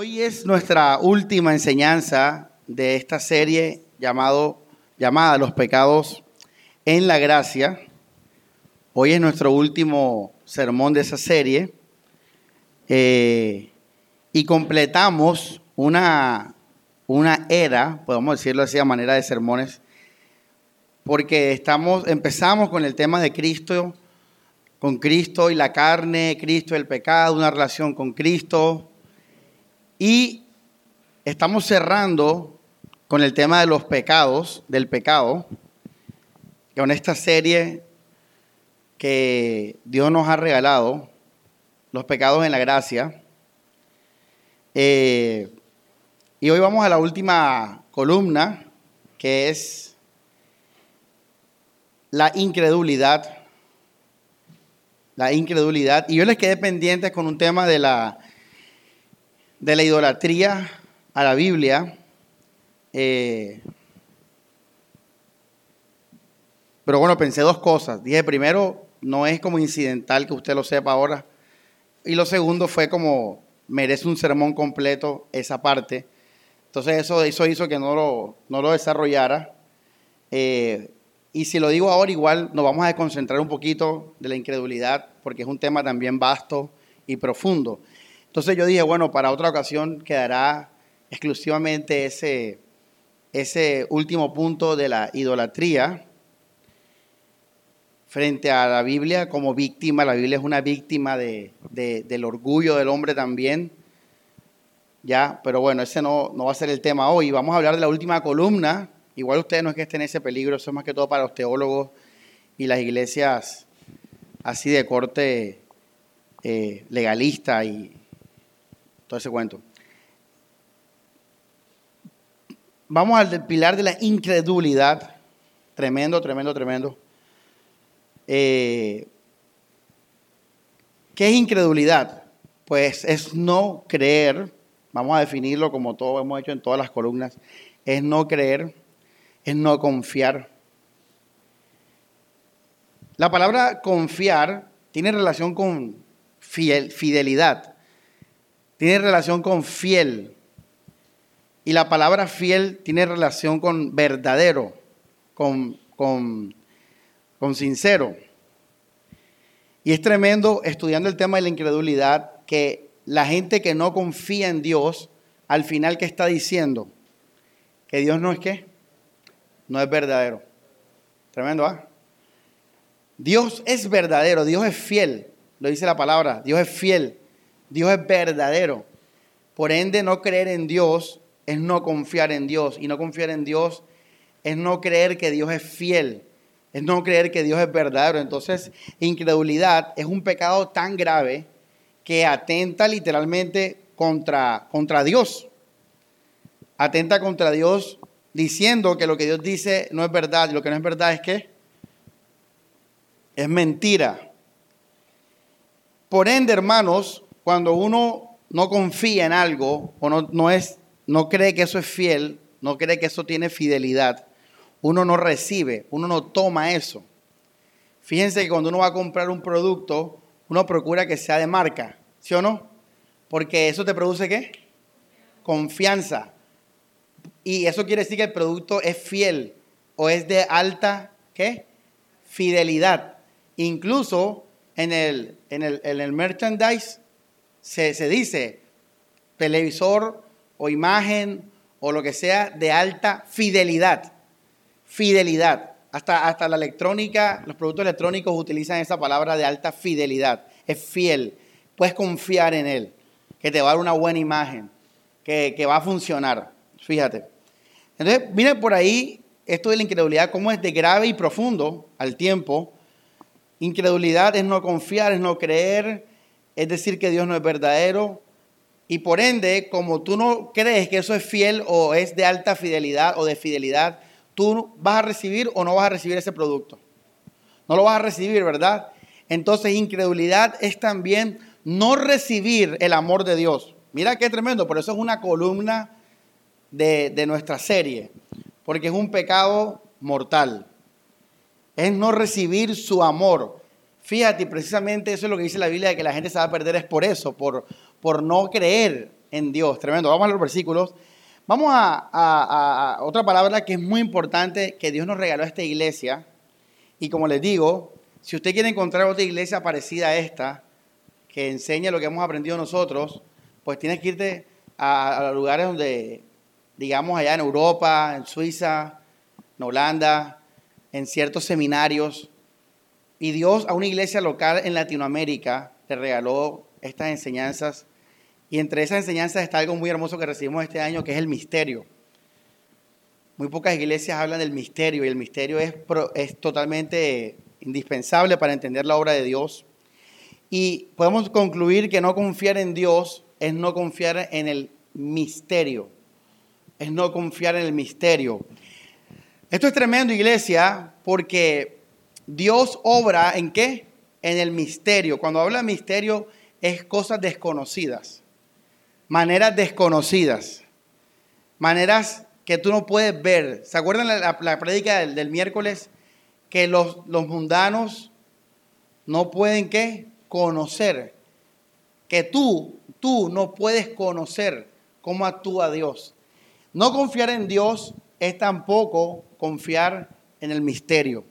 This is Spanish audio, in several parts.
Hoy es nuestra última enseñanza de esta serie llamado, llamada Los pecados en la gracia. Hoy es nuestro último sermón de esa serie eh, y completamos una, una era, podemos decirlo así a manera de sermones, porque estamos, empezamos con el tema de Cristo, con Cristo y la carne, Cristo y el pecado, una relación con Cristo y estamos cerrando con el tema de los pecados, del pecado, con esta serie que Dios nos ha regalado, los pecados en la gracia. Eh, y hoy vamos a la última columna, que es la incredulidad. La incredulidad. Y yo les quedé pendiente con un tema de la de la idolatría a la Biblia. Eh, pero bueno, pensé dos cosas. Dije, primero, no es como incidental que usted lo sepa ahora. Y lo segundo fue como, merece un sermón completo esa parte. Entonces eso, eso hizo que no lo, no lo desarrollara. Eh, y si lo digo ahora, igual nos vamos a concentrar un poquito de la incredulidad, porque es un tema también vasto y profundo. Entonces yo dije, bueno, para otra ocasión quedará exclusivamente ese, ese último punto de la idolatría frente a la Biblia como víctima. La Biblia es una víctima de, del orgullo del hombre también. Ya, pero bueno, ese no, no va a ser el tema hoy. Vamos a hablar de la última columna. Igual ustedes no es que estén en ese peligro, eso es más que todo para los teólogos y las iglesias así de corte eh, legalista y, todo ese cuento. Vamos al pilar de la incredulidad. Tremendo, tremendo, tremendo. Eh, ¿Qué es incredulidad? Pues es no creer, vamos a definirlo como todo hemos hecho en todas las columnas, es no creer, es no confiar. La palabra confiar tiene relación con fidelidad tiene relación con fiel. Y la palabra fiel tiene relación con verdadero, con, con, con sincero. Y es tremendo estudiando el tema de la incredulidad que la gente que no confía en Dios, al final, ¿qué está diciendo? Que Dios no es qué? No es verdadero. Tremendo, ¿ah? Dios es verdadero, Dios es fiel, lo dice la palabra, Dios es fiel. Dios es verdadero. Por ende, no creer en Dios es no confiar en Dios. Y no confiar en Dios es no creer que Dios es fiel. Es no creer que Dios es verdadero. Entonces, incredulidad es un pecado tan grave que atenta literalmente contra, contra Dios. Atenta contra Dios diciendo que lo que Dios dice no es verdad. Y lo que no es verdad es que es mentira. Por ende, hermanos, cuando uno no confía en algo o no, no, es, no cree que eso es fiel, no cree que eso tiene fidelidad, uno no recibe, uno no toma eso. Fíjense que cuando uno va a comprar un producto, uno procura que sea de marca, ¿sí o no? Porque eso te produce qué? Confianza. Y eso quiere decir que el producto es fiel o es de alta, ¿qué? Fidelidad. Incluso en el, en el, en el merchandise se, dice televisor o imagen o lo que sea de alta fidelidad. Fidelidad. Hasta, hasta la electrónica, los productos electrónicos utilizan esa palabra de alta fidelidad. Es fiel. Puedes confiar en él, que te va a dar una buena imagen, que, que va a funcionar. Fíjate. Entonces, miren por ahí esto de la incredulidad, cómo es de grave y profundo al tiempo. Incredulidad es no confiar, es no creer, es decir que Dios no es verdadero. Y por ende, como tú no crees que eso es fiel o es de alta fidelidad o de fidelidad, tú vas a recibir o no vas a recibir ese producto. No lo vas a recibir, ¿verdad? Entonces, incredulidad es también no recibir el amor de Dios. Mira qué tremendo, por eso es una columna de, de nuestra serie, porque es un pecado mortal. Es no recibir su amor. Fíjate, precisamente eso es lo que dice la Biblia, de que la gente se va a perder es por eso, por, por no creer en Dios. Tremendo. Vamos a los versículos. Vamos a, otra palabra que es muy importante que Dios nos regaló a esta iglesia. Y como les digo, si usted quiere encontrar otra iglesia parecida a esta, que enseñe lo que hemos aprendido nosotros, pues tienes que irte a, lugares donde, digamos, allá en Europa, en Suiza, en Holanda, en ciertos seminarios. Y Dios a una iglesia local en Latinoamérica le regaló estas enseñanzas. Y entre esas enseñanzas está algo muy hermoso que recibimos este año, que es el misterio. Muy pocas iglesias hablan del misterio y el misterio es, es totalmente indispensable para entender la obra de Dios. Y podemos concluir que no confiar en Dios es no confiar en el misterio. Es no confiar en el misterio. Esto es tremendo, iglesia, porque Dios obra en qué? En el misterio. Cuando habla de misterio es cosas desconocidas, maneras desconocidas, maneras que tú no puedes ver. ¿Se acuerdan la, la, prédica del, miércoles? Que los, los mundanos no pueden qué? Conocer. Que tú tú no puedes conocer cómo actúa Dios. No confiar en Dios es tampoco confiar en el misterio.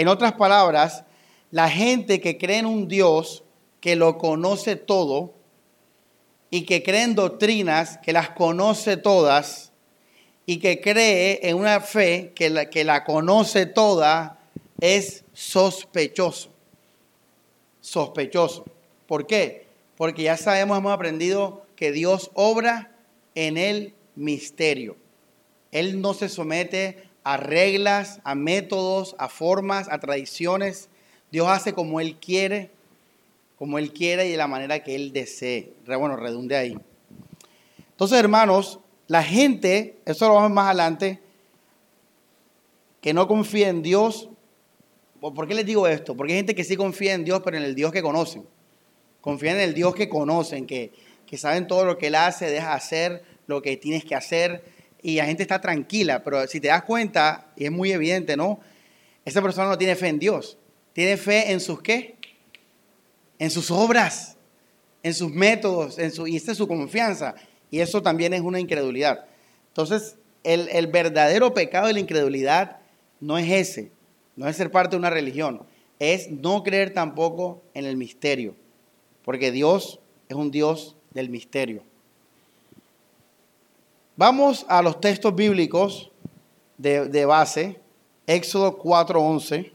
En otras palabras, la gente que cree en un Dios que lo conoce todo y que cree en doctrinas que las conoce todas y que cree en una fe que la, que la conoce toda es sospechoso. Sospechoso. ¿Por qué? porque ya sabemos, hemos aprendido que Dios obra en el misterio. Él no se somete a reglas, a métodos, a formas, a tradiciones. Dios hace como Él quiere, como Él quiere y de la manera que Él desee. Bueno, redunde ahí. Entonces, hermanos, la gente, eso lo vamos más adelante, que no confía en Dios. ¿Por qué les digo esto? Porque hay gente que sí confía en Dios, pero en el Dios que conocen. Confían en el Dios que conocen, que, saben todo lo que Él hace, deja hacer lo que tienes que hacer y la gente está tranquila. Pero si te das cuenta, y es muy evidente, ¿no? Esa persona no tiene fe en Dios. Tiene fe en sus qué? En sus obras, en sus métodos, en su, y esta es su confianza. Y eso también es una incredulidad. Entonces, el, el verdadero pecado de la incredulidad no es ese, no es ser parte de una religión, es no creer tampoco en el misterio porque Dios es un Dios del misterio. Vamos a los textos bíblicos de, base, Éxodo 4:11.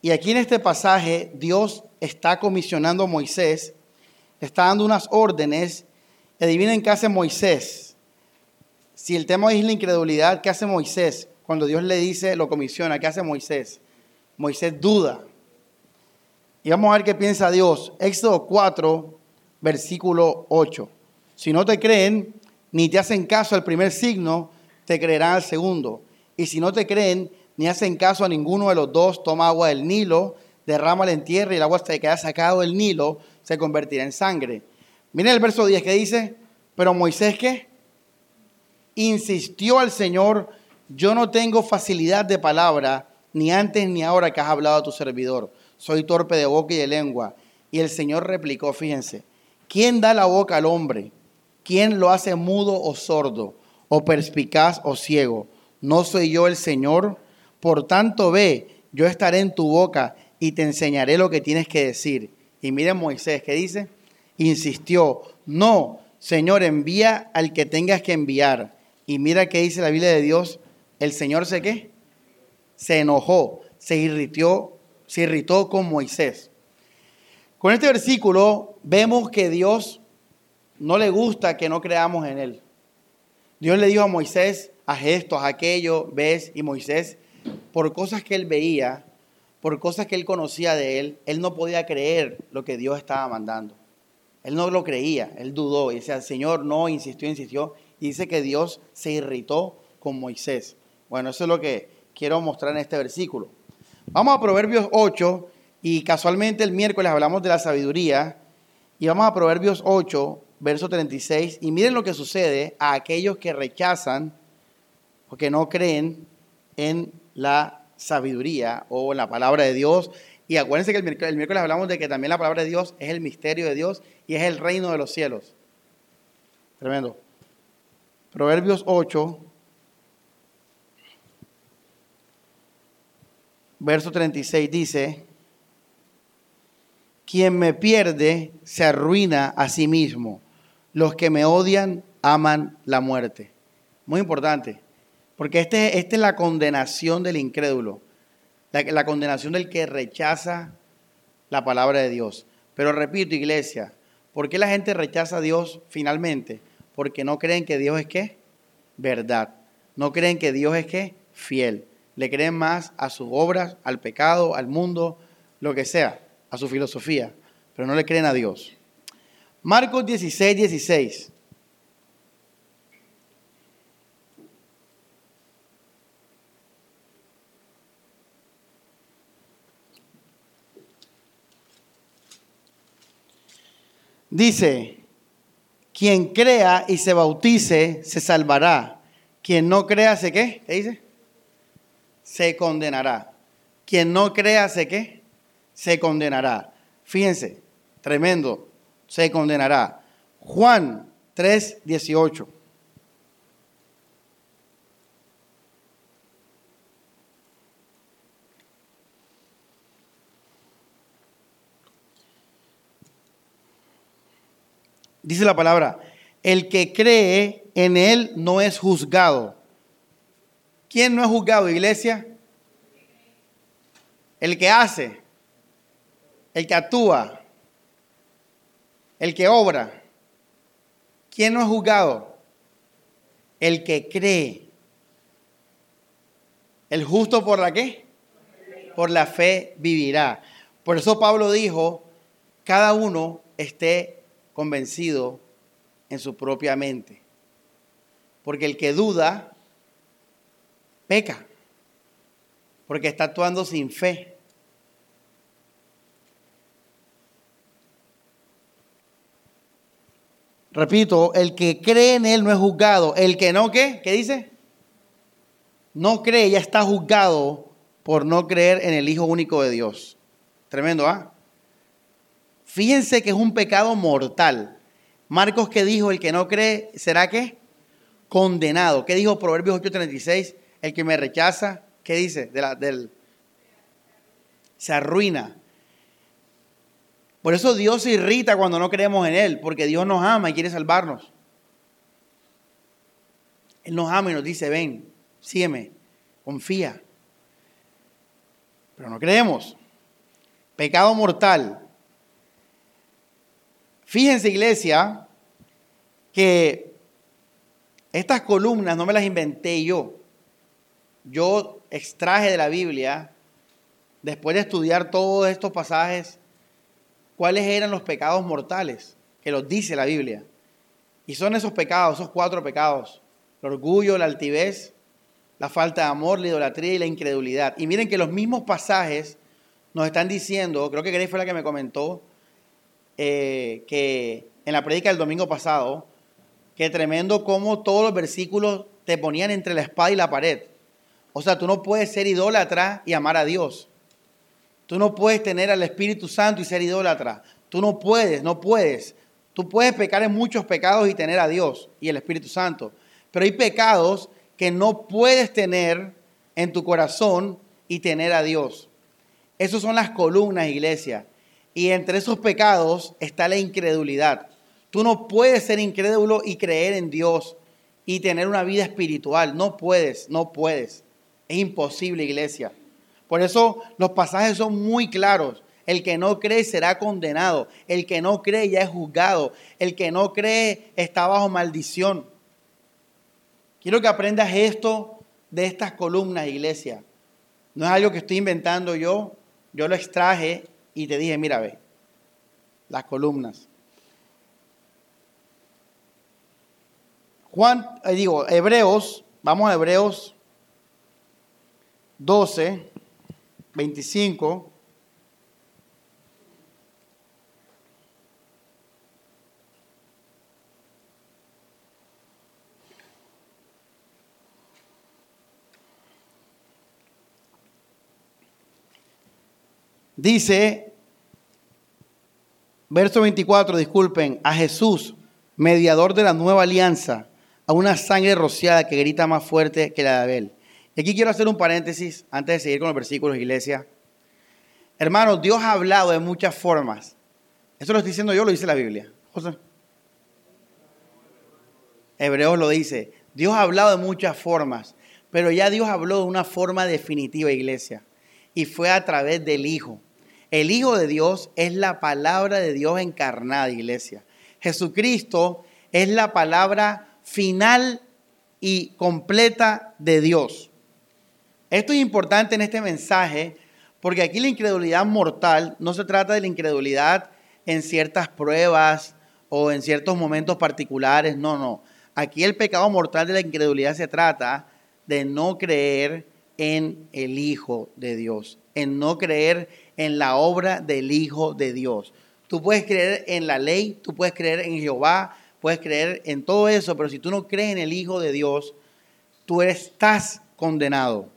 Y aquí en este pasaje Dios está comisionando a Moisés, está dando unas órdenes. Adivinen qué hace Moisés. Si el tema es la incredulidad, ¿qué hace Moisés? Cuando Dios le dice, lo comisiona, ¿qué hace Moisés? Moisés duda. Y vamos a ver qué piensa Dios. Éxodo 4, versículo 8. Si no te creen, ni te hacen caso al primer signo, te creerán al segundo. Y si no te creen, ni hacen caso a ninguno de los dos, toma agua del Nilo, derrámala en tierra y el agua que haya sacado del Nilo se convertirá en sangre. Miren el verso 10 que dice, pero Moisés qué? Insistió al Señor, yo no tengo facilidad de palabra, ni antes ni ahora que has hablado a tu servidor soy torpe de boca y de lengua. Y el Señor replicó, fíjense, ¿quién da la boca al hombre? ¿Quién lo hace mudo o sordo, o perspicaz o ciego? ¿No soy yo el Señor? Por tanto, ve, yo estaré en tu boca y te enseñaré lo que tienes que decir. Y miren Moisés, ¿qué dice? Insistió, no, Señor, envía al que tengas que enviar. Y mira qué dice la Biblia de Dios, el Señor se qué? Se enojó, se irritó se irritó con Moisés. Con este versículo vemos que Dios no le gusta que no creamos en Él. Dios le dijo a Moisés, haz esto, haz aquello, ves, y Moisés, por cosas que él veía, por cosas que él conocía de él, él no podía creer lo que Dios estaba mandando. Él no lo creía, él dudó y decía, Señor no, insistió, insistió, y dice que Dios se irritó con Moisés. Bueno, eso es lo que quiero mostrar en este versículo. Vamos a Proverbios 8 y casualmente el miércoles hablamos de la sabiduría y vamos a Proverbios 8, verso 36 y miren lo que sucede a aquellos que rechazan o que no creen en la sabiduría o en la palabra de Dios. Y acuérdense que el miércoles, hablamos de que también la palabra de Dios es el misterio de Dios y es el reino de los cielos. Tremendo. Proverbios 8, verso 36 dice, quien me pierde se arruina a sí mismo. Los que me odian aman la muerte. Muy importante, porque este, esta es la condenación del incrédulo, la, la condenación del que rechaza la palabra de Dios. Pero repito, iglesia, ¿por qué la gente rechaza a Dios finalmente? Porque no creen que Dios es qué? Verdad. No creen que Dios es qué? Fiel. Le creen más a sus obras, al pecado, al mundo, lo que sea, a su filosofía, pero no le creen a Dios. Marcos 16, 16. Dice, quien crea y se bautice se salvará. Quien no crea, ¿se qué? ¿Qué dice? Se condenará. Quien no crea, ¿se qué? Se condenará. Fíjense, tremendo, se condenará. Juan 3, 18. Dice la palabra, el que cree en él no es juzgado. ¿Quién no es juzgado, iglesia? El que hace, el que actúa, el que obra. ¿Quién no es juzgado? El que cree. El justo por la qué? Por la fe vivirá. Por eso Pablo dijo, cada uno esté convencido en su propia mente. Porque el que duda, peca. Porque está actuando sin fe. Repito, el que cree en él no es juzgado. El que no, ¿qué? ¿Qué dice? No cree, ya está juzgado por no creer en el Hijo único de Dios. Tremendo, ¿ah? Fíjense que es un pecado mortal. Marcos que dijo, el que no cree, ¿será qué? Condenado. ¿Qué dijo Proverbios 8:36? El que me rechaza, ¿qué dice? De la, del, se arruina. Por eso Dios se irrita cuando no creemos en Él, porque Dios nos ama y quiere salvarnos. Él nos ama y nos dice, ven, sígueme, confía. Pero no creemos. Pecado mortal. Fíjense, iglesia, que estas columnas no me las inventé yo. Yo extraje de la Biblia, después de estudiar todos estos pasajes, cuáles eran los pecados mortales, que los dice la Biblia. Y son esos pecados, esos cuatro pecados. El orgullo, la altivez, la falta de amor, la idolatría y la incredulidad. Y miren que los mismos pasajes nos están diciendo, creo que Grace fue la que me comentó, eh, que en la prédica del domingo pasado, que tremendo como todos los versículos te ponían entre la espada y la pared. O sea, tú no puedes ser idólatra y amar a Dios. Tú no puedes tener al Espíritu Santo y ser idólatra. Tú no puedes, no puedes. Tú puedes pecar en muchos pecados y tener a Dios y el Espíritu Santo. Pero hay pecados que no puedes tener en tu corazón y tener a Dios. Esas son las columnas, iglesia. Y entre esos pecados está la incredulidad. Tú no puedes ser incrédulo y creer en Dios y tener una vida espiritual. No puedes, no puedes. Es imposible, iglesia. Por eso los pasajes son muy claros. El que no cree será condenado. El que no cree ya es juzgado. El que no cree está bajo maldición. Quiero que aprendas esto de estas columnas, iglesia. No es algo que estoy inventando yo. Yo lo extraje y te dije, mira, ve, las columnas. Juan, eh, digo, Hebreos, vamos a Hebreos 12, 25. Dice, verso 24, disculpen, a Jesús, mediador de la nueva alianza, a una sangre rociada que grita más fuerte que la de Abel. Y aquí quiero hacer un paréntesis antes de seguir con los versículos, iglesia. Hermanos, Dios ha hablado de muchas formas. Eso lo estoy diciendo yo, lo dice la Biblia. José. Hebreos lo dice. Dios ha hablado de muchas formas, pero ya Dios habló de una forma definitiva, iglesia. Y fue a través del Hijo. El Hijo de Dios es la palabra de Dios encarnada, iglesia. Jesucristo es la palabra final y completa de Dios. Esto es importante en este mensaje porque aquí la incredulidad mortal no se trata de la incredulidad en ciertas pruebas o en ciertos momentos particulares, no, no. Aquí el pecado mortal de la incredulidad se trata de no creer en el Hijo de Dios, en no creer en la obra del Hijo de Dios. Tú puedes creer en la ley, tú puedes creer en Jehová, puedes creer en todo eso, pero si tú no crees en el Hijo de Dios, tú estás condenado.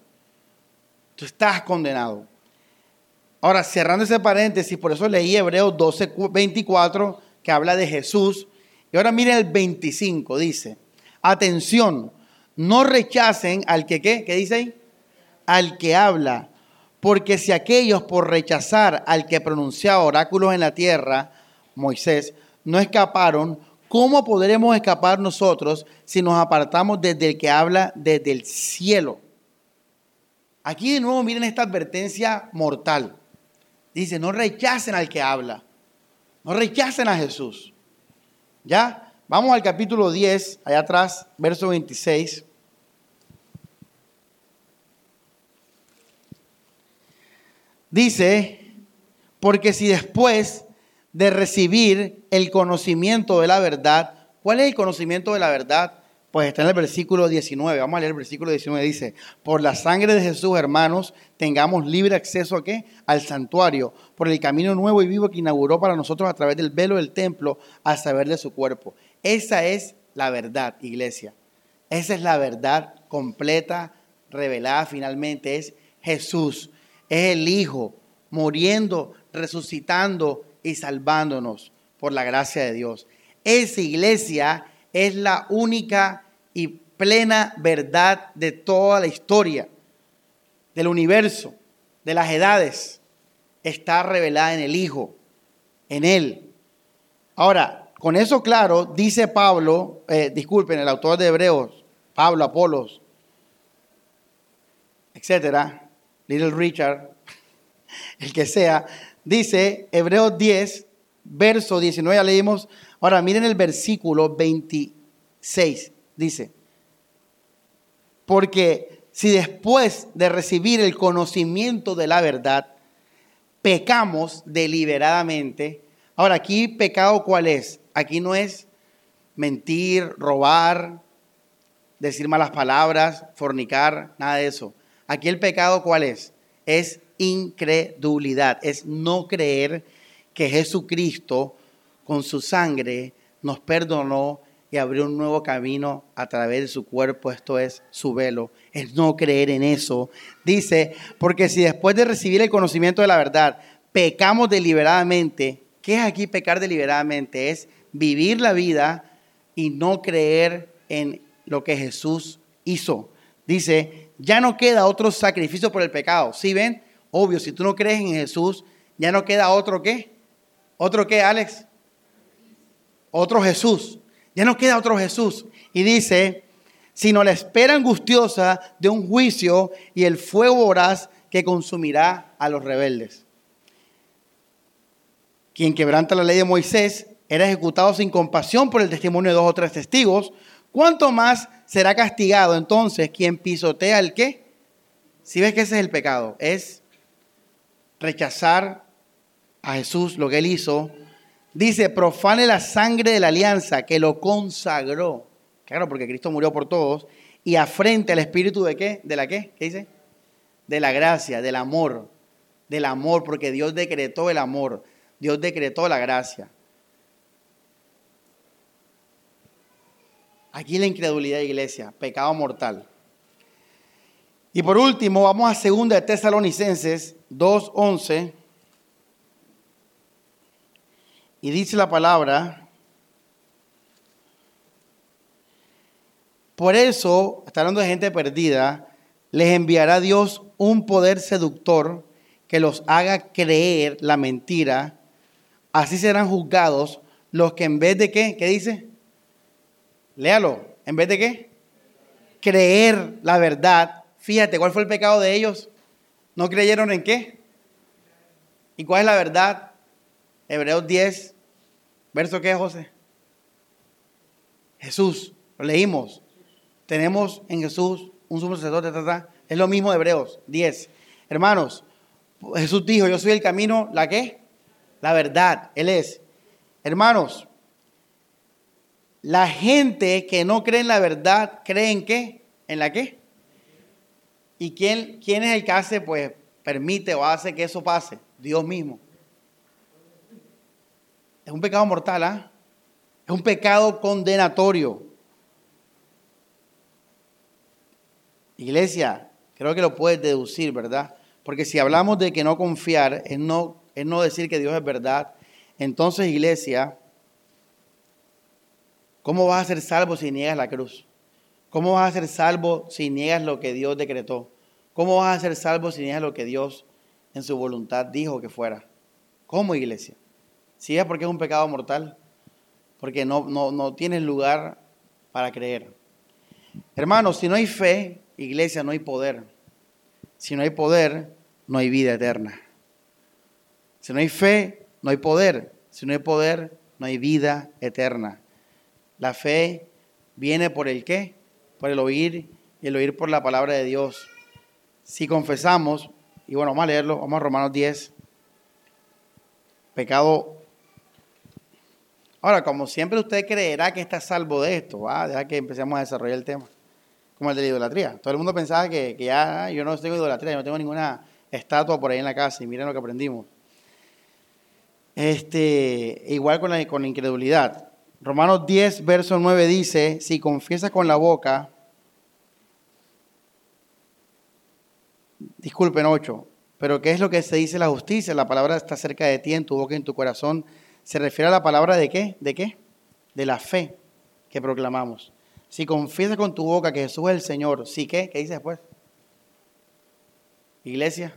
Tú estás condenado. Ahora, cerrando ese paréntesis, por eso leí Hebreos 12, 24, que habla de Jesús. Y ahora miren el 25, dice, atención, no rechacen al que, ¿qué? ¿Qué dice ahí? Al que habla porque si aquellos por rechazar al que pronunciaba oráculos en la tierra, Moisés, no escaparon, ¿cómo podremos escapar nosotros si nos apartamos desde el que habla desde el cielo? Aquí de nuevo miren esta advertencia mortal. Dice, no rechacen al que habla, no rechacen a Jesús. ¿Ya? Vamos al capítulo 10, allá atrás, verso 26. Dice, porque si después de recibir el conocimiento de la verdad, ¿cuál es el conocimiento de la verdad? Pues está en el versículo 19. Vamos a leer el versículo 19. Dice, por la sangre de Jesús, hermanos, tengamos libre acceso a qué? Al santuario, por el camino nuevo y vivo que inauguró para nosotros a través del velo del templo, a saber de su cuerpo. Esa es la verdad, iglesia. Esa es la verdad completa, revelada finalmente. Es Jesús es el Hijo muriendo, resucitando y salvándonos por la gracia de Dios. Esa iglesia es la única y plena verdad de toda la historia, del universo, de las edades. Está revelada en el Hijo, en Él. Ahora, con eso claro, dice Pablo, eh, disculpen, el autor de Hebreos, Pablo, Apolos, etcétera, Little Richard, el que sea, dice Hebreos 10, verso 19, ya leímos. Ahora miren el versículo 26, dice, porque si después de recibir el conocimiento de la verdad, pecamos deliberadamente, ahora aquí pecado cuál es? Aquí no es mentir, robar, decir malas palabras, fornicar, nada de eso. Aquí el pecado cuál es? Es incredulidad, es no creer que Jesucristo con su sangre nos perdonó y abrió un nuevo camino a través de su cuerpo, esto es su velo, es no creer en eso. Dice, porque si después de recibir el conocimiento de la verdad pecamos deliberadamente, ¿qué es aquí pecar deliberadamente? Es vivir la vida y no creer en lo que Jesús hizo. Dice, ya no queda otro sacrificio por el pecado. ¿Sí ven? Obvio, si tú no crees en Jesús, ya no queda otro qué. ¿Otro qué, Alex? Otro Jesús. Ya no queda otro Jesús. Y dice, sino la espera angustiosa de un juicio y el fuego voraz que consumirá a los rebeldes. Quien quebranta la ley de Moisés era ejecutado sin compasión por el testimonio de dos o tres testigos. ¿Cuánto más será castigado entonces quien pisotea el qué? Si ves que ese es el pecado, es rechazar a Jesús, lo que él hizo. Dice, profane la sangre de la alianza que lo consagró. Claro, porque Cristo murió por todos. Y afrente al espíritu de qué? ¿De la qué? ¿Qué dice? De la gracia, del amor. Del amor, porque Dios decretó el amor. Dios decretó la gracia. Aquí la incredulidad, iglesia, pecado mortal. Y por último, vamos a 2 de Tesalonicenses 2.11. Y dice la palabra, Por eso, está hablando de gente perdida, les enviará Dios un poder seductor que los haga creer la mentira. Así serán juzgados los que en vez de qué, ¿qué dice? Léalo, en vez de qué? Creer la verdad. Fíjate, ¿cuál fue el pecado de ellos? ¿No creyeron en qué? ¿Y cuál es la verdad? Hebreos 10, verso qué, José? Jesús, lo leímos. Tenemos en Jesús un sumo sacerdote, es lo mismo de Hebreos 10. Hermanos, Jesús dijo, yo soy el camino, ¿la qué? La verdad, Él es. Hermanos, la gente que no cree en la verdad, ¿cree en qué? ¿En la qué? ¿Y quién, quién es el que hace, pues, permite o hace que eso pase? Dios mismo. Es un pecado mortal, ¿ah? Es un pecado condenatorio. Iglesia, creo que lo puedes deducir, ¿verdad? Porque si hablamos de que no confiar es no, es no decir que Dios es verdad, entonces, iglesia, ¿cómo vas a ser salvo si niegas la cruz? ¿Cómo vas a ser salvo si niegas lo que Dios decretó? ¿Cómo vas a ser salvo si niegas lo que Dios en su voluntad dijo que fuera? ¿Cómo, iglesia? Si es porque es un pecado mortal, porque no, no, no tienes lugar para creer. Hermanos, si no hay fe, iglesia, no hay poder. Si no hay poder, no hay vida eterna. Si no hay fe, no hay poder. Si no hay poder, no hay vida eterna. La fe viene por el qué? Por el oír y el oír por la palabra de Dios. Si confesamos, y bueno, vamos a leerlo, vamos a Romanos 10. Pecado. Ahora, como siempre usted creerá que está salvo de esto, ¿va? deja que empecemos a desarrollar el tema. Como el de la idolatría. Todo el mundo pensaba que, que ya yo no tengo idolatría, yo no tengo ninguna estatua por ahí en la casa y miren lo que aprendimos. Este, igual con la, con la incredulidad. Romanos 10, verso 9 dice, si confiesas con la boca, disculpen 8, pero ¿qué es lo que se dice la justicia? La palabra está cerca de ti, en tu boca y en tu corazón. Se refiere a la palabra de qué? ¿De qué? De la fe que proclamamos. Si confiesas con tu boca que Jesús es el Señor, ¿sí qué? ¿Qué dice después? Iglesia,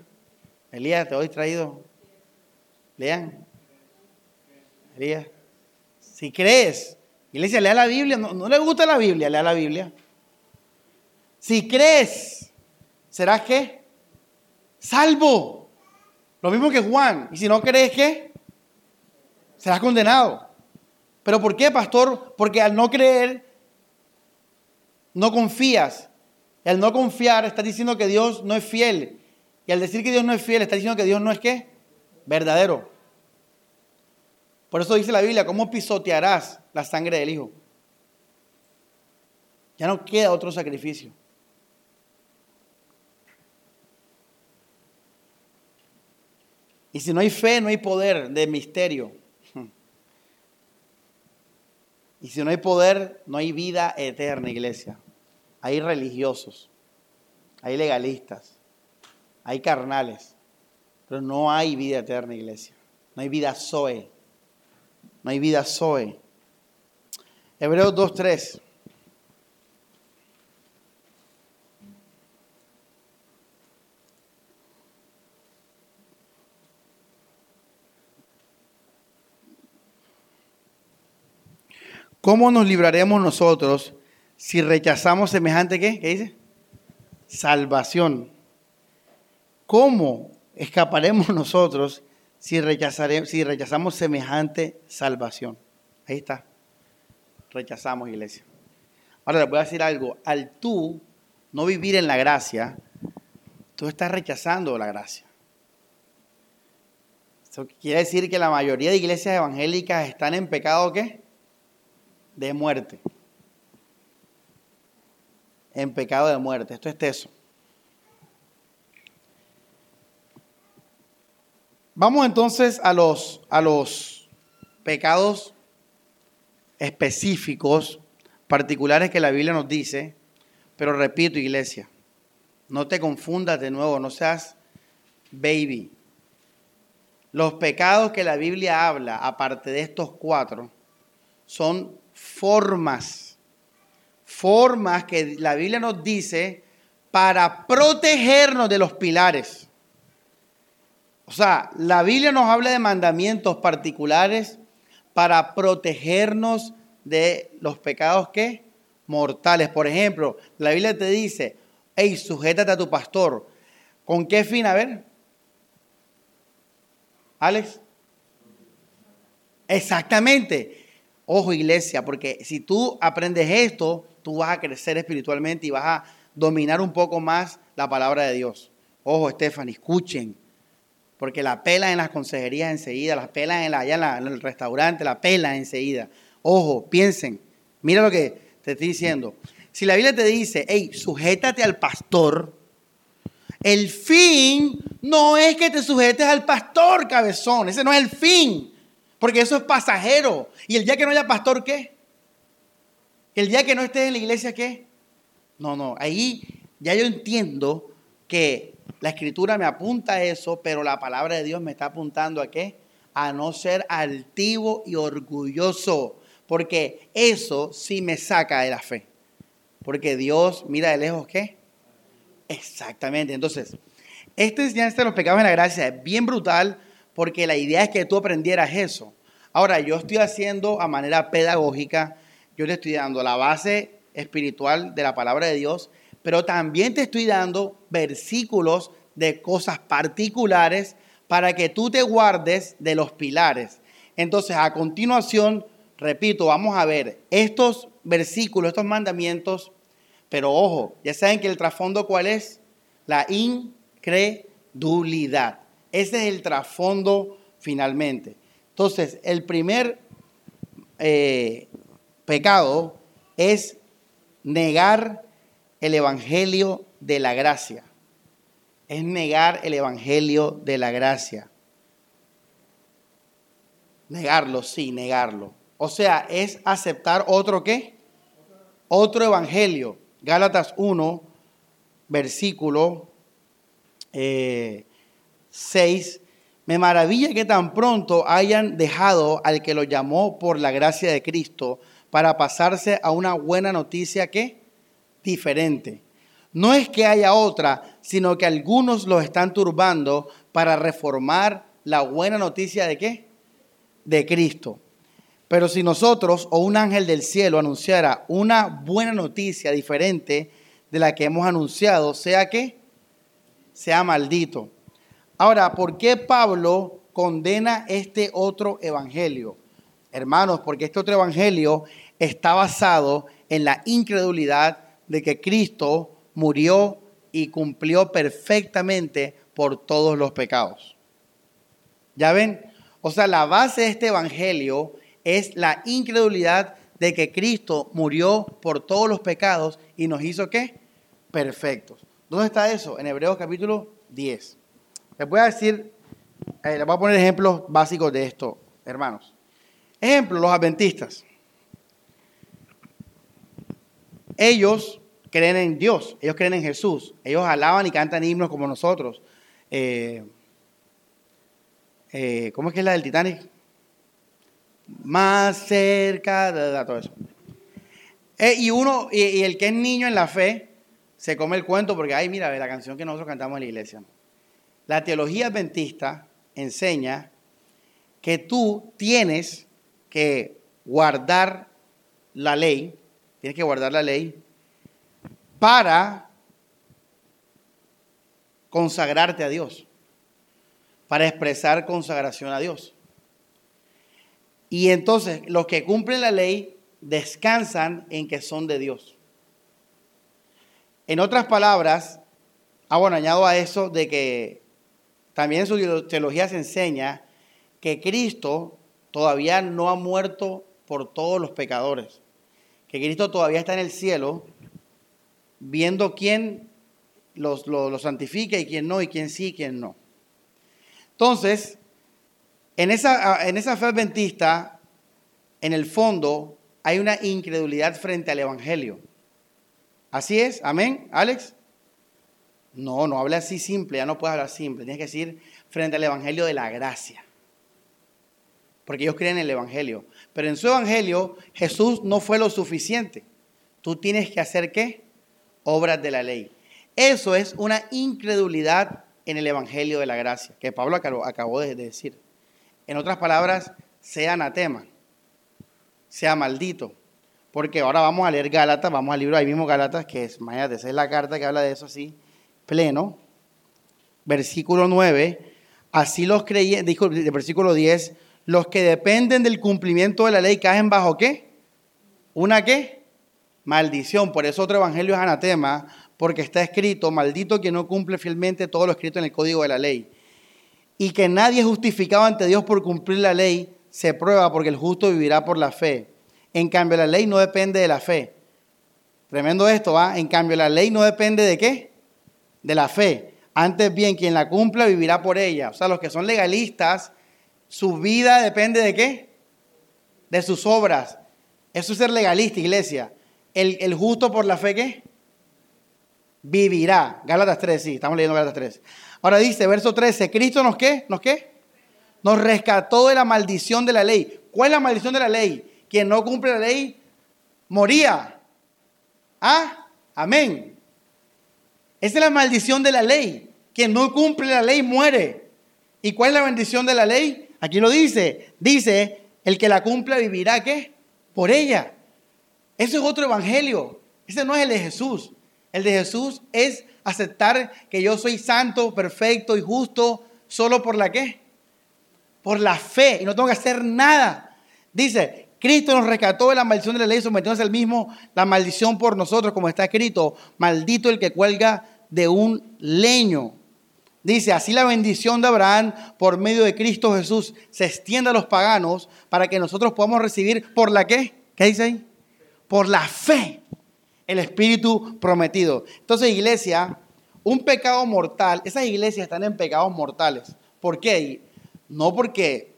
Elías, te he distraído. Lean. Si crees, iglesia, lea la Biblia, no, le gusta la Biblia, lea la Biblia. Si crees, ¿serás qué? Salvo. Lo mismo que Juan. Y si no crees, ¿qué? Serás condenado. ¿Pero por qué, pastor? Porque al no creer, no confías. Y al no confiar, estás diciendo que Dios no es fiel. Y al decir que Dios no es fiel, estás diciendo que Dios no es qué? Verdadero. Por eso dice la Biblia, ¿cómo pisotearás la sangre del Hijo? Ya no queda otro sacrificio. Y si no hay fe, no hay poder de misterio. Y si no hay poder, no hay vida eterna, iglesia. Hay religiosos, hay legalistas, hay carnales, pero no hay vida eterna, iglesia. No hay vida Zoe. No hay vida Zoe. Hebreos 2.3. ¿Cómo nos libraremos nosotros si rechazamos semejante qué? ¿Qué dice? Salvación. ¿Cómo escaparemos nosotros si, si rechazamos semejante salvación. Ahí está. Rechazamos, iglesia. Ahora les voy a decir algo. Al tú no vivir en la gracia, tú estás rechazando la gracia. Eso quiere decir que la mayoría de iglesias evangélicas están en pecado ¿qué? De muerte. En pecado de muerte. Esto es teso. Vamos entonces a los, a los pecados específicos, particulares que la Biblia nos dice, pero repito, iglesia, no te confundas de nuevo, no seas baby. Los pecados que la Biblia habla, aparte de estos cuatro, son formas, formas que la Biblia nos dice para protegernos de los pilares. O sea, la Biblia nos habla de mandamientos particulares para protegernos de los pecados que mortales. Por ejemplo, la Biblia te dice, hey, sujétate a tu pastor. ¿Con qué fin? A ver. Alex. Exactamente. Ojo, iglesia, porque si tú aprendes esto, tú vas a crecer espiritualmente y vas a dominar un poco más la palabra de Dios. Ojo, Stephanie, escuchen. Porque la pela en las consejerías enseguida, la pela en allá en, el restaurante, la pela enseguida. Ojo, piensen. Mira lo que te estoy diciendo. Si la Biblia te dice, hey, sujétate al pastor, el fin no es que te sujetes al pastor, cabezón. Ese no es el fin. Porque eso es pasajero. Y el día que no haya pastor, ¿qué? El día que no estés en la iglesia, ¿qué? No, no. Ahí ya yo entiendo que la escritura me apunta a eso, pero la palabra de Dios me está apuntando a qué? A no ser altivo y orgulloso. Porque eso sí me saca de la fe. Porque Dios mira de lejos qué? Exactamente. Entonces, esta enseñanza de los pecados en la gracia es bien brutal porque la idea es que tú aprendieras eso. Ahora, yo estoy haciendo a manera pedagógica, yo te estoy dando la base espiritual de la palabra de Dios, pero también te estoy dando versículos de cosas particulares para que tú te guardes de los pilares. Entonces, a continuación, repito, vamos a ver estos versículos, estos mandamientos, pero ojo, ya saben que el trasfondo cuál es? La incredulidad. Ese es el trasfondo finalmente. Entonces, el primer eh, pecado es negar el Evangelio de la gracia. Es negar el Evangelio de la gracia. Negarlo, sí, negarlo. O sea, es aceptar otro qué? Otro Evangelio. Gálatas 1, versículo eh, 6, me maravilla que tan pronto hayan dejado al que lo llamó por la gracia de Cristo para pasarse a una buena noticia que diferente. No es que haya otra, sino que algunos lo están turbando para reformar la buena noticia de qué? De Cristo. Pero si nosotros o un ángel del cielo anunciara una buena noticia diferente de la que hemos anunciado, sea que sea maldito. Ahora, ¿por qué Pablo condena este otro evangelio? Hermanos, porque este otro evangelio está basado en la incredulidad de que Cristo murió y cumplió perfectamente por todos los pecados. ¿Ya ven? O sea, la base de este evangelio es la incredulidad de que Cristo murió por todos los pecados y nos hizo qué? Perfectos. ¿Dónde está eso? En Hebreos capítulo 10. Les voy a decir, eh, les voy a poner ejemplos básicos de esto, hermanos. Ejemplo, los adventistas. Ellos creen en Dios, ellos creen en Jesús, ellos alaban y cantan himnos como nosotros. Eh, eh, ¿Cómo es que es la del Titanic? Más cerca de, todo eso. y uno, y, el que es niño en la fe, se come el cuento porque, ay, mira, la canción que nosotros cantamos en la iglesia. La teología adventista enseña que tú tienes que guardar la ley, tienes que guardar la ley para consagrarte a Dios, para expresar consagración a Dios. Y entonces los que cumplen la ley descansan en que son de Dios. En otras palabras, ah, bueno, añado a eso de que también su teología se enseña que Cristo todavía no ha muerto por todos los pecadores, que Cristo todavía está en el cielo viendo quién los, lo, santifica y quién no, y quién sí y quién no. Entonces, en esa, en esa fe adventista, en el fondo, hay una incredulidad frente al Evangelio. Así es, amén, Alex. No, no habla así simple, ya no puedes hablar simple. Tienes que decir frente al Evangelio de la gracia. Porque ellos creen en el Evangelio. Pero en su Evangelio Jesús no fue lo suficiente. tú tienes que hacer qué? Obras de la ley. Eso es una incredulidad en el Evangelio de la Gracia, que Pablo acabó de decir. En otras palabras, sea anatema, sea maldito. Porque ahora vamos a leer Gálatas, vamos al libro ahí mismo Gálatas, que es, imagínate, esa es la carta que habla de eso así, pleno. Versículo 9, así los creyentes, dijo versículo 10, los que dependen del cumplimiento de la ley caen bajo qué? ¿Una qué? Maldición. Por eso otro evangelio es anatema, porque está escrito, maldito quien no cumple fielmente todo lo escrito en el código de la ley. Y que nadie es justificado ante Dios por cumplir la ley, se prueba porque el justo vivirá por la fe. En cambio, la ley no depende de la fe. Tremendo esto, ¿va? En cambio, la ley no depende de qué? De la fe. Antes bien, quien la cumpla vivirá por ella. O sea, los que son legalistas su vida depende de qué? De sus obras. Eso es ser legalista, iglesia. El, justo por la fe, ¿qué? Vivirá. Gálatas 3, sí, estamos leyendo Gálatas 3. Ahora dice, verso 13, Cristo nos qué? ¿Nos qué? Nos rescató de la maldición de la ley. ¿Cuál es la maldición de la ley? Quien no cumple la ley moría. ¿Ah? Amén. Esa es la maldición de la ley. Quien no cumple la ley muere. ¿Y cuál es la bendición de la ley? Aquí lo dice. Dice, el que la cumpla vivirá qué? Por ella. Eso es otro evangelio. Ese no es el de Jesús. El de Jesús es aceptar que yo soy santo, perfecto y justo solo por la qué? Por la fe y no tengo que hacer nada. Dice, Cristo nos rescató de la maldición de la ley, sometiéndose al mismo la maldición por nosotros, como está escrito, maldito el que cuelga de un leño. Dice, así la bendición de Abraham por medio de Cristo Jesús se extiende a los paganos para que nosotros podamos recibir por la qué? ¿Qué dice ahí? Por la fe el Espíritu prometido. Entonces, iglesia, un pecado mortal, esas iglesias están en pecados mortales. ¿Por qué? No porque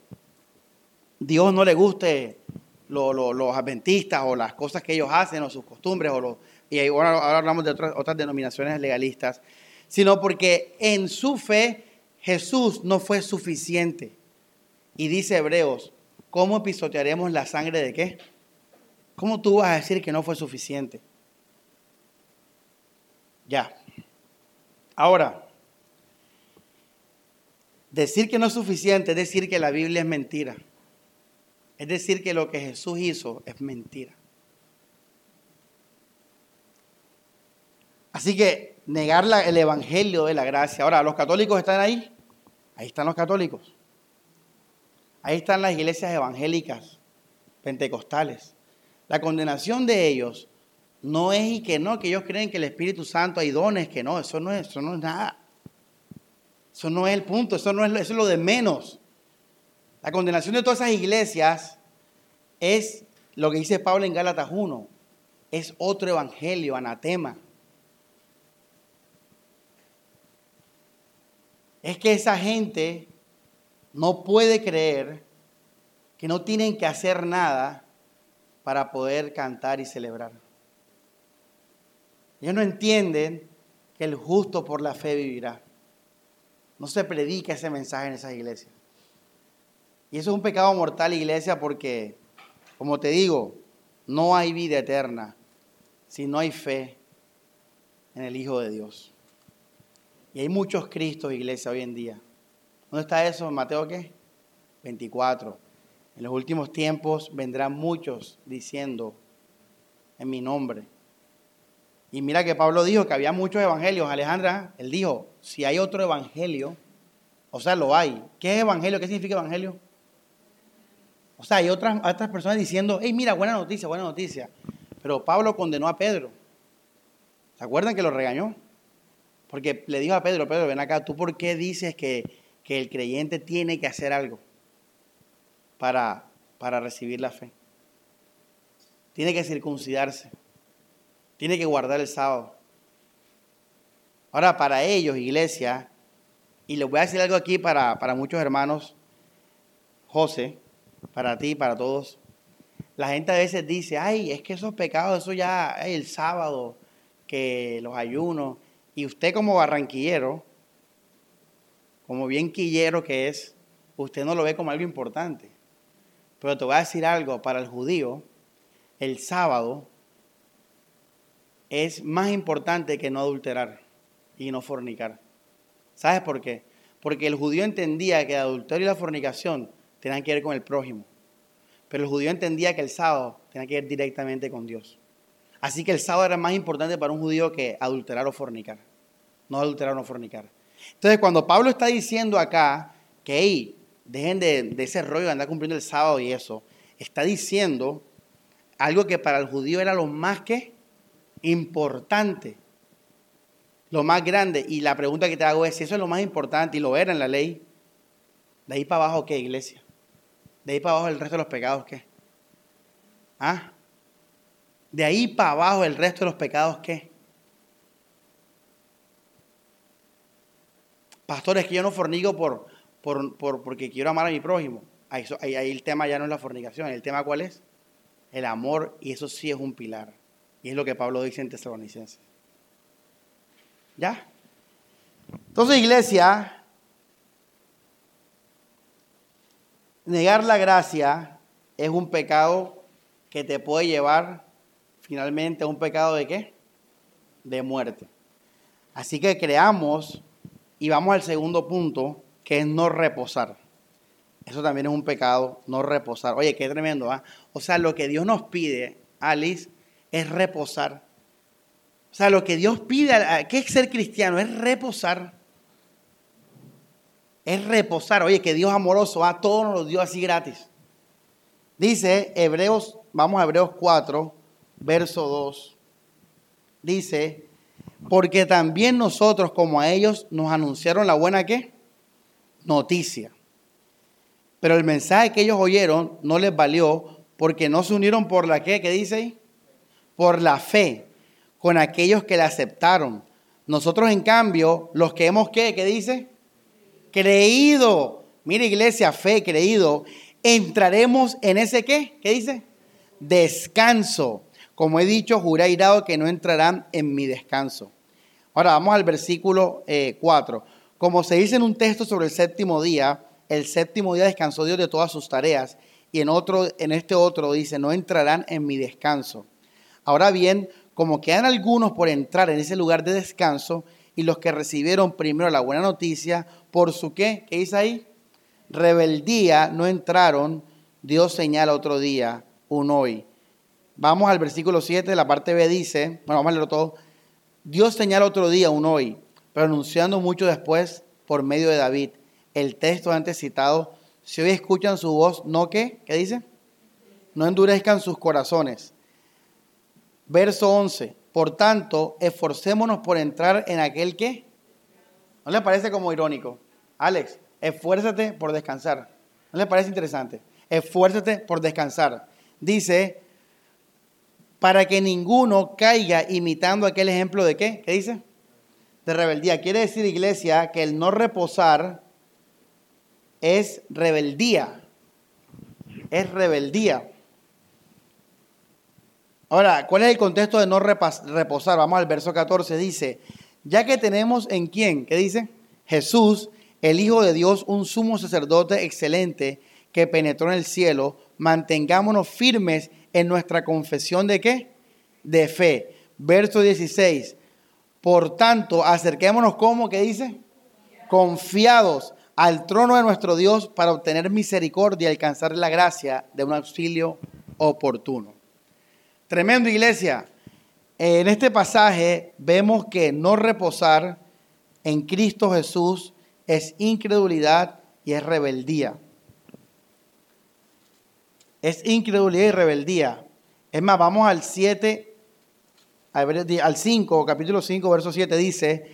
Dios no le guste los adventistas o las cosas que ellos hacen o sus costumbres, o y ahora, hablamos de otras denominaciones legalistas, sino porque en su fe Jesús no fue suficiente. Y dice Hebreos, ¿cómo pisotearemos la sangre de qué? ¿Cómo tú vas a decir que no fue suficiente? Ya. Ahora, decir que no es suficiente es decir que la Biblia es mentira. Es decir que lo que Jesús hizo es mentira. Así que negar el evangelio de la gracia. Ahora, ¿los católicos están ahí? Ahí están los católicos. Ahí están las iglesias evangélicas, pentecostales. La condenación de ellos no es y que no, que ellos creen que el Espíritu Santo hay dones, que no, eso no es, eso no es nada. Eso no es el punto, eso, no es, eso es lo de menos. La condenación de todas esas iglesias es lo que dice Pablo en Gálatas 1, es otro evangelio, anatema. Es que esa gente no puede creer que no tienen que hacer nada para poder cantar y celebrar. Ellos no entienden que el justo por la fe vivirá. No se predica ese mensaje en esas iglesias. Y eso es un pecado mortal, iglesia, porque, como te digo, no hay vida eterna si no hay fe en el Hijo de Dios. Y hay muchos Cristos, iglesia, hoy en día. ¿Dónde está eso? Mateo qué? 24. En los últimos tiempos vendrán muchos diciendo en mi nombre. Y mira que Pablo dijo que había muchos evangelios. Alejandra, él dijo, si hay otro evangelio, o sea, lo hay. ¿Qué es evangelio? ¿Qué significa evangelio? O sea, hay otras, otras personas diciendo, hey, mira, buena noticia, buena noticia. Pero Pablo condenó a Pedro. ¿Se acuerdan que lo regañó? Porque le dijo a Pedro, Pedro, ven acá, ¿tú por qué dices que, el creyente tiene que hacer algo para, para recibir la fe? Tiene que circuncidarse, tiene que guardar el sábado. Ahora, para ellos, iglesia, y les voy a decir algo aquí para, para muchos hermanos, José, para ti, para todos. La gente a veces dice, ay, es que esos pecados, eso ya, es el sábado, que los ayunos, y usted como barranquillero, como bien quillero que es, usted no lo ve como algo importante. Pero te voy a decir algo, para el judío, el sábado es más importante que no adulterar y no fornicar. ¿Sabes por qué? Porque el judío entendía que el adulterio y la fornicación tenían que ver con el prójimo. Pero el judío entendía que el sábado tenía que ver directamente con Dios. Así que el sábado era más importante para un judío que adulterar o fornicar. No adulterar o fornicar. Entonces, cuando Pablo está diciendo acá que, hey, dejen de, ese rollo de andar cumpliendo el sábado y eso, está diciendo algo que para el judío era lo más que importante, lo más grande. Y la pregunta que te hago es, si eso es lo más importante y lo era en la ley, ¿de ahí para abajo qué, iglesia? ¿De ahí para abajo el resto de los pecados qué? ¿Ah? ¿De ahí para abajo el resto de los pecados qué? Pastores, que yo no fornigo por, por, porque quiero amar a mi prójimo. Ahí, ahí el tema ya no es la fornicación. ¿El tema cuál es? El amor, y eso sí es un pilar. Y es lo que Pablo dice en Tesalonicenses. ¿Ya? Entonces, iglesia, negar la gracia es un pecado que te puede llevar finalmente un pecado de qué? De muerte. Así que creamos y vamos al segundo punto, que es no reposar. Eso también es un pecado, no reposar. Oye, qué tremendo, ¿ah? O sea, lo que Dios nos pide, Alice, es reposar. O sea, lo que Dios pide, ¿qué es ser cristiano? Es reposar. Es reposar. Oye, que Dios amoroso, a ah, todos nos lo dio así gratis. Dice Hebreos, vamos a Hebreos 4, verso 2. Dice, porque también nosotros como a ellos nos anunciaron la buena qué? Noticia. Pero el mensaje que ellos oyeron no les valió porque no se unieron por la qué, ¿qué dice por la fe con aquellos que la aceptaron. Nosotros, en cambio, los que hemos, ¿qué? ¿Qué dice? Creído. Mira, iglesia, fe, creído. Entraremos en ese qué? ¿Qué dice? Descanso. Como he dicho, juré irado que no entrarán en mi descanso. Ahora vamos al versículo 4. Eh, Como se dice en un texto sobre el séptimo día, el séptimo día descansó Dios de todas sus tareas. Y en, otro, en este otro dice, no entrarán en mi descanso. Ahora bien, como quedan algunos por entrar en ese lugar de descanso y los que recibieron primero la buena noticia, por su qué, ¿qué dice ahí? Rebeldía no entraron, Dios señala otro día, un hoy. Vamos al versículo 7, la parte B dice, bueno, vamos a leerlo todo. Dios señala otro día, un hoy, pero anunciando mucho después por medio de David. El texto antes citado, si hoy escuchan su voz, ¿no qué? ¿Qué dice? No endurezcan sus corazones Verso 11. Por tanto, esforcémonos por entrar en aquel que. ¿No le parece como irónico? Alex, esfuérzate por descansar. ¿No le parece interesante? Esfuérzate por descansar. Dice, para que ninguno caiga imitando aquel ejemplo de qué? ¿Qué dice? De rebeldía. Quiere decir, iglesia, que el no reposar es rebeldía. Es rebeldía. Ahora, ¿cuál es el contexto de no reposar? Vamos al verso 14, dice, ya que tenemos en quién, ¿qué dice? Jesús, el Hijo de Dios, un sumo sacerdote excelente que penetró en el cielo, mantengámonos firmes en nuestra confesión de qué? De fe. Verso 16, por tanto, acerquémonos como, ¿qué dice? Confiados al trono de nuestro Dios para obtener misericordia y alcanzar la gracia de un auxilio oportuno. Tremendo iglesia. En este pasaje vemos que no reposar en Cristo Jesús es incredulidad y es rebeldía. Es incredulidad y rebeldía. Es más, vamos al 7, al 5, capítulo 5, verso 7, dice,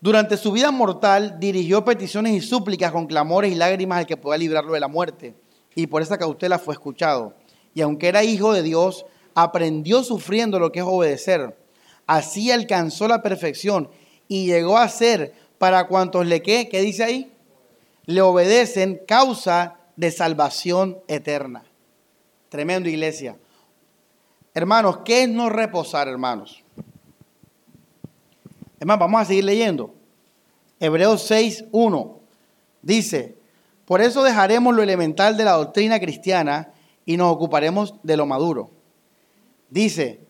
durante su vida mortal dirigió peticiones y súplicas con clamores y lágrimas al que pueda librarlo de la muerte, y por esa cautela fue escuchado. Y aunque era hijo de Dios, aprendió sufriendo lo que es obedecer. Así alcanzó la perfección y llegó a ser para cuantos le que, ¿qué dice ahí? Le obedecen causa de salvación eterna. Tremendo iglesia. Hermanos, ¿qué es no reposar, hermanos? Hermanos, vamos a seguir leyendo. Hebreos 6, 1 dice, por eso dejaremos lo elemental de la doctrina cristiana y nos ocuparemos de lo maduro Dice,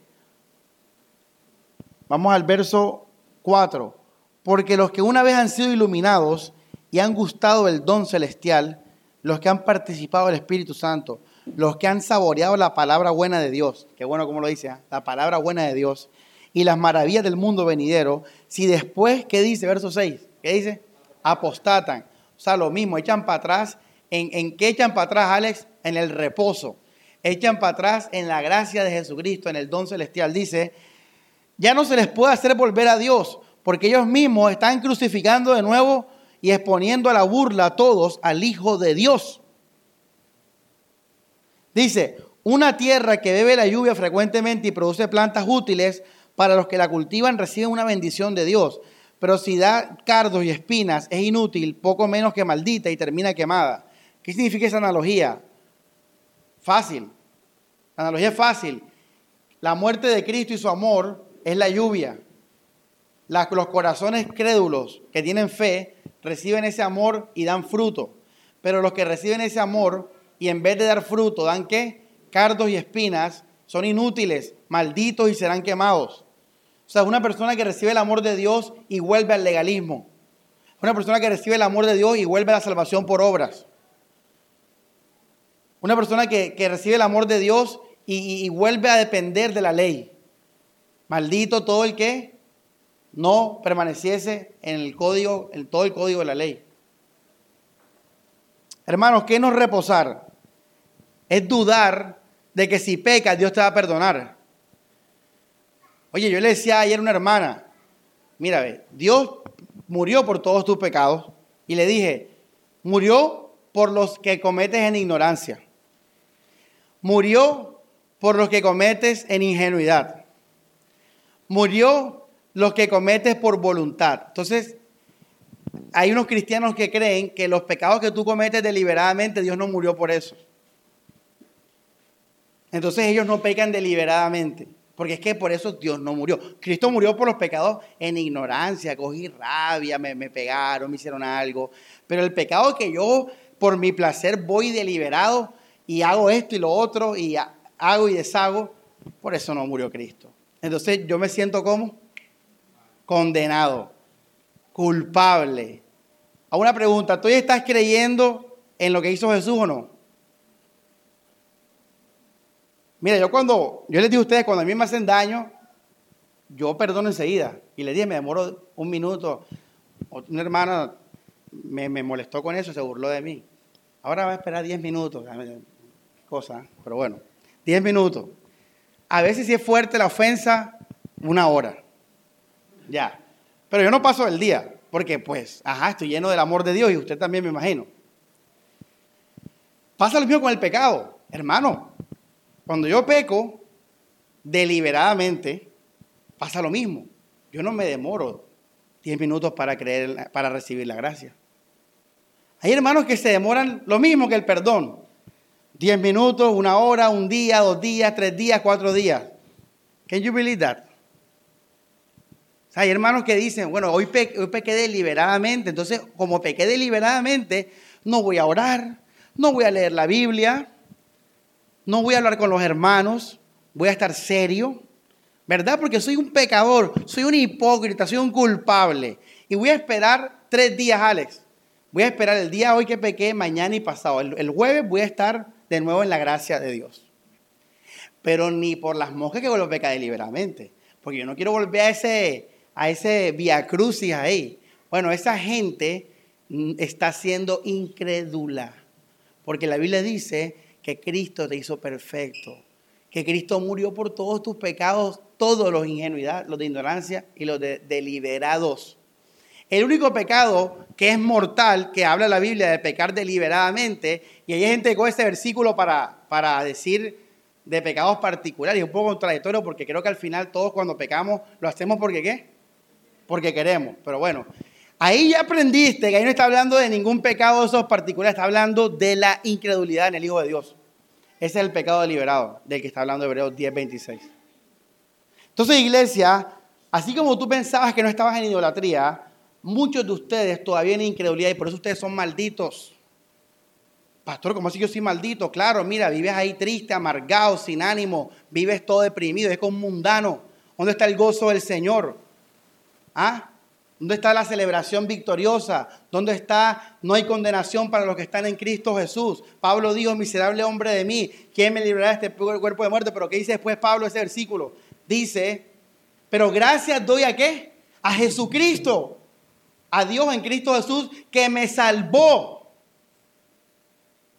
Vamos al verso 4. Porque los que una vez han sido iluminados y han gustado el don celestial, los que han participado del Espíritu Santo, los que han saboreado la palabra buena de Dios, qué bueno como lo dice, ¿eh? la palabra buena de Dios, y las maravillas del mundo venidero, si después, ¿qué dice? Verso 6, ¿qué dice? Apostatan. O sea, lo mismo, echan para atrás. ¿En, ¿En qué echan para atrás, Alex? En el reposo. Echan para atrás en la gracia de Jesucristo, en el don celestial. Dice, ya no se les puede hacer volver a Dios, porque ellos mismos están crucificando de nuevo y exponiendo a la burla a todos al Hijo de Dios. Dice, una tierra que bebe la lluvia frecuentemente y produce plantas útiles para los que la cultivan reciben una bendición de Dios. Pero si da cardos y espinas es inútil, poco menos que maldita y termina quemada. ¿Qué significa esa analogía? Fácil. La analogía es fácil. La muerte de Cristo y su amor es la lluvia. los corazones crédulos que tienen fe reciben ese amor y dan fruto. Pero los que reciben ese amor y en vez de dar fruto dan qué? Cardos y espinas, son inútiles, malditos y serán quemados. O sea, una persona que recibe el amor de Dios y vuelve al legalismo. Una persona que recibe el amor de Dios y vuelve a la salvación por obras. Una persona que, recibe el amor de Dios y, y, vuelve a depender de la ley. Maldito todo el que no permaneciese en el código, en todo el código de la ley. Hermanos, ¿qué nos reposar? Es dudar de que si pecas, Dios te va a perdonar. Oye, yo le decía ayer a una hermana, mira, ve, Dios murió por todos tus pecados y le dije, murió por los que cometes en ignorancia. Murió por los que cometes en ingenuidad. Murió los que cometes por voluntad. Entonces, hay unos cristianos que creen que los pecados que tú cometes deliberadamente, Dios no murió por eso. Entonces ellos no pecan deliberadamente, porque es que por eso Dios no murió. Cristo murió por los pecados en ignorancia, cogí rabia, me, me pegaron, me hicieron algo. Pero el pecado que yo por mi placer voy deliberado, y hago esto y lo otro y hago y deshago, por eso no murió Cristo. Entonces yo me siento como condenado, culpable. A una pregunta, ¿tú ya estás creyendo en lo que hizo Jesús o no? Mira, yo cuando, yo les digo a ustedes, cuando a mí me hacen daño, yo perdono enseguida. Y le dije, me demoro un minuto. Una hermana me, me molestó con eso, se burló de mí. Ahora va a esperar 10 minutos cosa, pero bueno, 10 minutos. A veces si es fuerte la ofensa, una hora. Ya. Pero yo no paso el día, porque pues, ajá, estoy lleno del amor de Dios y usted también me imagino. Pasa lo mismo con el pecado. Hermano, cuando yo peco deliberadamente, pasa lo mismo. Yo no me demoro 10 minutos para creer, para recibir la gracia. Hay hermanos que se demoran lo mismo que el perdón. 10 minutos, una hora, un día, dos días, tres días, cuatro días. Can you believe that? hay hermanos que dicen, bueno, hoy, hoy pequé deliberadamente, entonces como pequé deliberadamente, no voy a orar, no voy a leer la Biblia, no voy a hablar con los hermanos, voy a estar serio, ¿verdad? Porque soy un pecador, soy un hipócrita, soy un culpable. Y voy a esperar tres días, Alex. Voy a esperar el día hoy que pequé, mañana y pasado. el jueves voy a estar de nuevo en la gracia de Dios. Pero ni por las moscas que vuelvo a pecar deliberadamente. Porque yo no quiero volver a ese, a ese via crucis ahí. Bueno, esa gente mm, está siendo incrédula. Porque la Biblia dice que Cristo te hizo perfecto. Que Cristo murió por todos tus pecados, todos los de ingenuidad, los de ignorancia y los de deliberados. El único pecado que es mortal, que habla la Biblia de pecar deliberadamente, y hay gente que este versículo para, para decir de pecados particulares, y un poco contradictorio porque creo que al final todos cuando pecamos lo hacemos porque qué? Porque queremos. Pero bueno, ahí ya aprendiste que ahí no está hablando de ningún pecado de esos particulares, está hablando de la incredulidad en el Hijo de Dios. Ese es el pecado deliberado del que está hablando Hebreos 10:26. Entonces, iglesia, así como tú pensabas que no estabas en idolatría, muchos de ustedes todavía en incredulidad y por eso ustedes son malditos. Pastor, ¿cómo así yo soy maldito? Claro, mira, vives ahí triste, amargado, sin ánimo, vives todo deprimido, es como un mundano. ¿Dónde está el gozo del Señor? ¿Ah? ¿Dónde está la celebración victoriosa? ¿Dónde está no hay condenación para los que están en Cristo Jesús? Pablo dijo, miserable hombre de mí, ¿quién me librará de este cuerpo de muerte? Pero ¿qué dice después Pablo ese versículo? Dice, pero gracias doy a qué? A Jesucristo, a Dios en Cristo Jesús, que me salvó.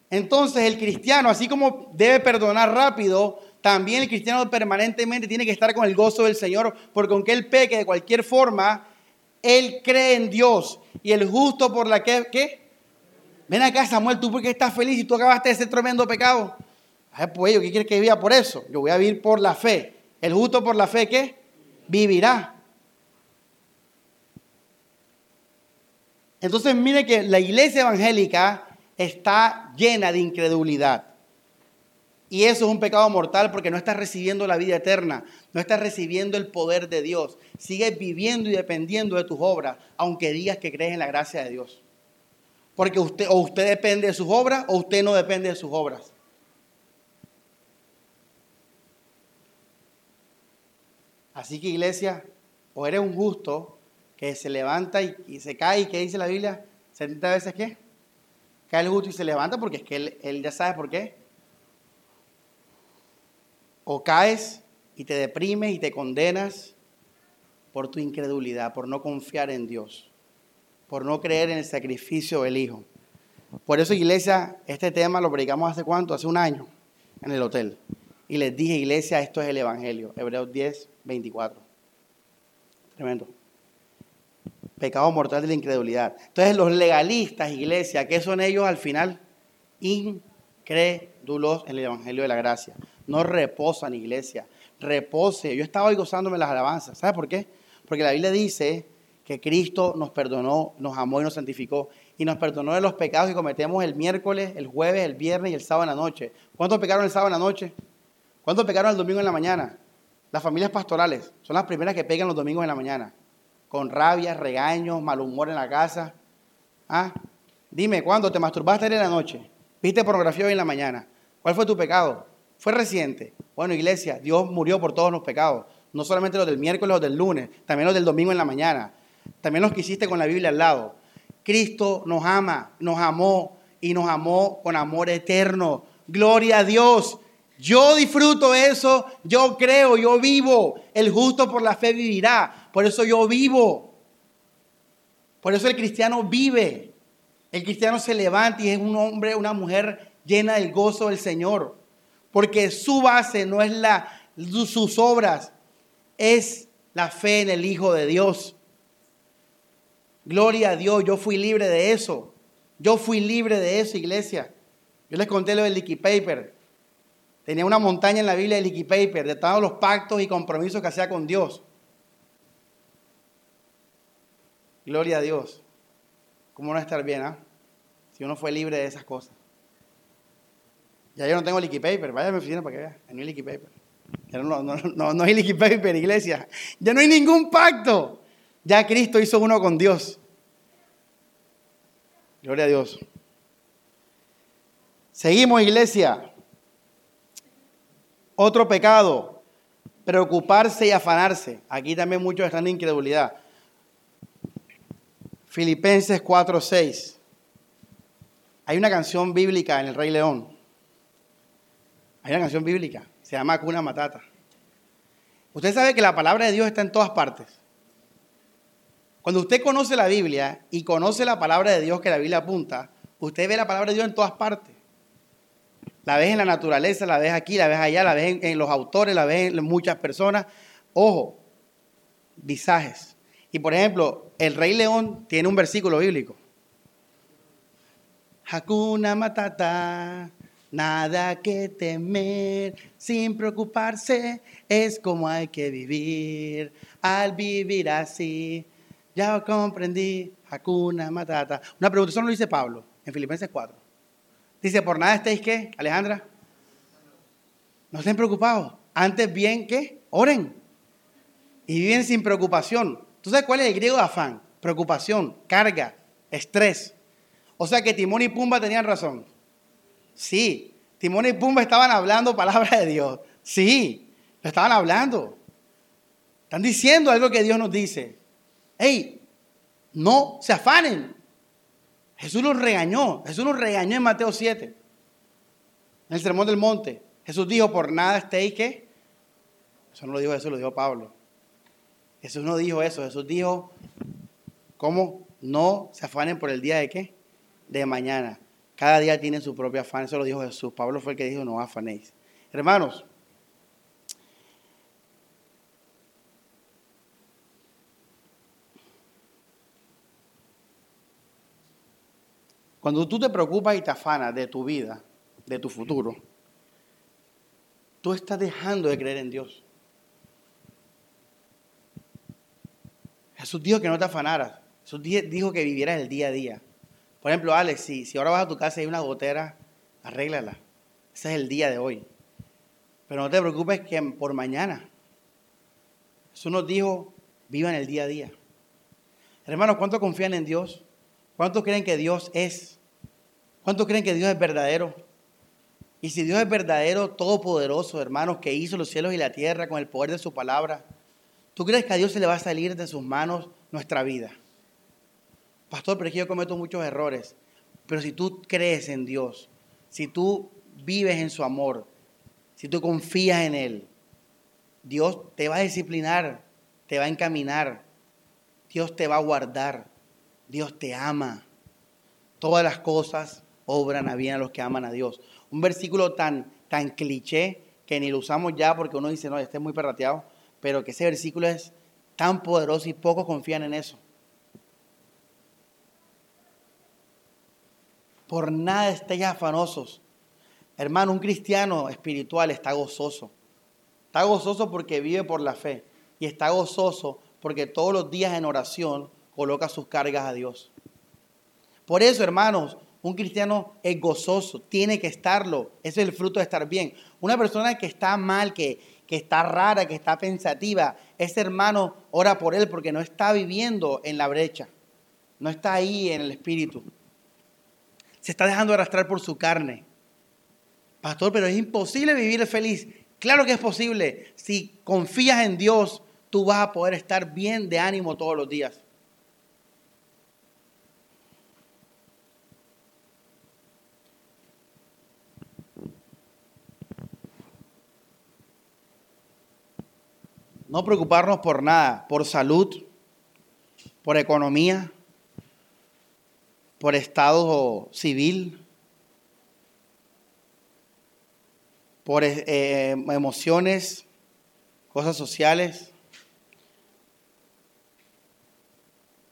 Entonces el cristiano, así como debe perdonar rápido, también el cristiano permanentemente tiene que estar con el gozo del Señor, porque aunque él peque de cualquier forma, él cree en Dios. Y el justo por la que, ¿qué? Ven acá, Samuel, tú porque estás feliz y tú acabaste ese tremendo pecado. Ay, pues yo, ¿qué quieres que viva por eso? Yo voy a vivir por la fe. El justo por la fe, ¿qué? Vivirá. Entonces, mire que la iglesia evangélica está llena de incredulidad. Y eso es un pecado mortal porque no estás recibiendo la vida eterna, no estás recibiendo el poder de Dios. Sigues viviendo y dependiendo de tus obras, aunque digas que crees en la gracia de Dios. Porque usted o usted depende de sus obras o usted no depende de sus obras. Así que iglesia, o eres un justo que se levanta y, se cae y ¿qué dice la Biblia? 70 veces qué? Cae el justo y se levanta porque es que él, él ya sabe por qué o caes y te deprimes y te condenas por tu incredulidad, por no confiar en Dios, por no creer en el sacrificio del Hijo. Por eso, iglesia, este tema lo predicamos hace cuánto, hace un año, en el hotel. Y les dije, iglesia, esto es el Evangelio, Hebreos 10, 24. Tremendo. Pecado mortal de la incredulidad. Entonces, los legalistas, iglesia, ¿qué son ellos al final? Incrédulos en el Evangelio de la gracia. No reposan, iglesia. Repose. Yo estaba hoy gozándome las alabanzas. ¿Sabe por qué? Porque la Biblia dice que Cristo nos perdonó, nos amó y nos santificó. Y nos perdonó de los pecados que cometemos el miércoles, el jueves, el viernes y el sábado en la noche. ¿Cuántos pecaron el sábado en la noche? ¿Cuántos pecaron el domingo en la mañana? Las familias pastorales son las primeras que pegan los domingos en la mañana. Con rabia, regaños, mal humor en la casa. ¿Ah? Dime, ¿cuándo te masturbaste en la noche? ¿Viste pornografía hoy en la mañana? ¿Cuál fue tu pecado? Fue reciente. Bueno, iglesia, Dios murió por todos los pecados. No solamente los del miércoles o del lunes, también los del domingo en la mañana. También los que hiciste con la Biblia al lado. Cristo nos ama, nos amó y nos amó con amor eterno. Gloria a Dios. Yo disfruto eso, yo creo, yo vivo. El justo por la fe vivirá. Por eso yo vivo. Por eso el cristiano vive. El cristiano se levanta y es un hombre, una mujer llena del gozo del Señor porque su base no es la, sus obras, es la fe en el Hijo de Dios. Gloria a Dios, yo fui libre de eso. Yo fui libre de eso, iglesia. Yo les conté lo del Licky Paper. Tenía una montaña en la Biblia de Licky Paper, de todos los pactos y compromisos que hacía con Dios. Gloria a Dios. ¿Cómo no estar bien, ah? Si uno fue libre de esas cosas. Ya yo no tengo liquid paper, vaya a mi oficina para que vea, no hay liquid paper. Ya no, no, no, no hay liquid paper, iglesia. Ya no hay ningún pacto. Ya Cristo hizo uno con Dios. Gloria a Dios. Seguimos, iglesia. Otro pecado, preocuparse y afanarse. Aquí también muchos están en incredulidad. Filipenses 4:6. Hay una canción bíblica en el Rey León hay una canción bíblica, se llama Cuna Matata. Usted sabe que la palabra de Dios está en todas partes. Cuando usted conoce la Biblia y conoce la palabra de Dios que la Biblia apunta, usted ve la palabra de Dios en todas partes. La ves en la naturaleza, la ves aquí, la ves allá, la ves en, los autores, la ves en muchas personas. Ojo, visajes. Y por ejemplo, el Rey León tiene un versículo bíblico. Hakuna Matata, Nada que temer, sin preocuparse, es como hay que vivir. Al vivir así, ya comprendí, Hakuna Matata. Una pregunta, eso lo dice Pablo en Filipenses 4. Dice, por nada estéis qué, Alejandra. No estén preocupados. Antes bien que oren. Y viven sin preocupación. ¿Tú sabes cuál es el griego de afán? Preocupación, carga, estrés. O sea que Timón y Pumba tenían razón. Sí, Timón y Pumba estaban hablando palabra de Dios. Sí, lo estaban hablando. Están diciendo algo que Dios nos dice. Hey, no se afanen. Jesús los regañó. Jesús los regañó en Mateo 7. En el sermón del monte. Jesús dijo, por nada estéis que. Eso no lo dijo Jesús, lo dijo Pablo. Jesús no dijo eso. Jesús dijo, ¿cómo? No se afanen por el día de qué? De mañana. Cada día tiene su propio afán. Eso lo dijo Jesús. Pablo fue el que dijo, no afanéis. Hermanos, Cuando tú te preocupas y te afanas de tu vida, de tu futuro, tú estás dejando de creer en Dios. Jesús dijo que no te afanaras. Jesús dijo que vivieras el día a día. Por ejemplo, Alex, si, si ahora vas a tu casa y hay una gotera, arréglala. Ese es el día de hoy. Pero no te preocupes que por mañana. Jesús nos dijo, vivan el día a día. Hermanos, ¿cuánto confían en Dios? ¿Cuántos creen que Dios es? ¿Cuántos creen que Dios es verdadero? Y si Dios es verdadero, todopoderoso, hermanos, que hizo los cielos y la tierra con el poder de su palabra, ¿tú crees que a Dios se le va a salir de sus manos nuestra vida? Pastor, pero es que yo cometo muchos errores. Pero si tú crees en Dios, si tú vives en su amor, si tú confías en Él, Dios te va a disciplinar, te va a encaminar, Dios te va a guardar. Dios te ama. Todas las cosas obran a bien a los que aman a Dios. Un versículo tan, tan cliché que ni lo usamos ya porque uno dice, no, este es muy perrateado, pero que ese versículo es tan poderoso y pocos confían en eso. Por nada estéis afanosos. Hermano, un cristiano espiritual está gozoso. Está gozoso porque vive por la fe. Y está gozoso porque todos los días en oración coloca sus cargas a Dios. Por eso, hermanos, un cristiano es gozoso, tiene que estarlo. Ese es el fruto de estar bien. Una persona que está mal, que, que está rara, que está pensativa, ese hermano ora por él porque no está viviendo en la brecha, no está ahí en el espíritu. Se está dejando arrastrar por su carne. Pastor, pero es imposible vivir feliz. Claro que es posible. Si confías en Dios, tú vas a poder estar bien de ánimo todos los días. No preocuparnos por nada, por salud, por economía, por estado civil, por eh, emociones, cosas sociales,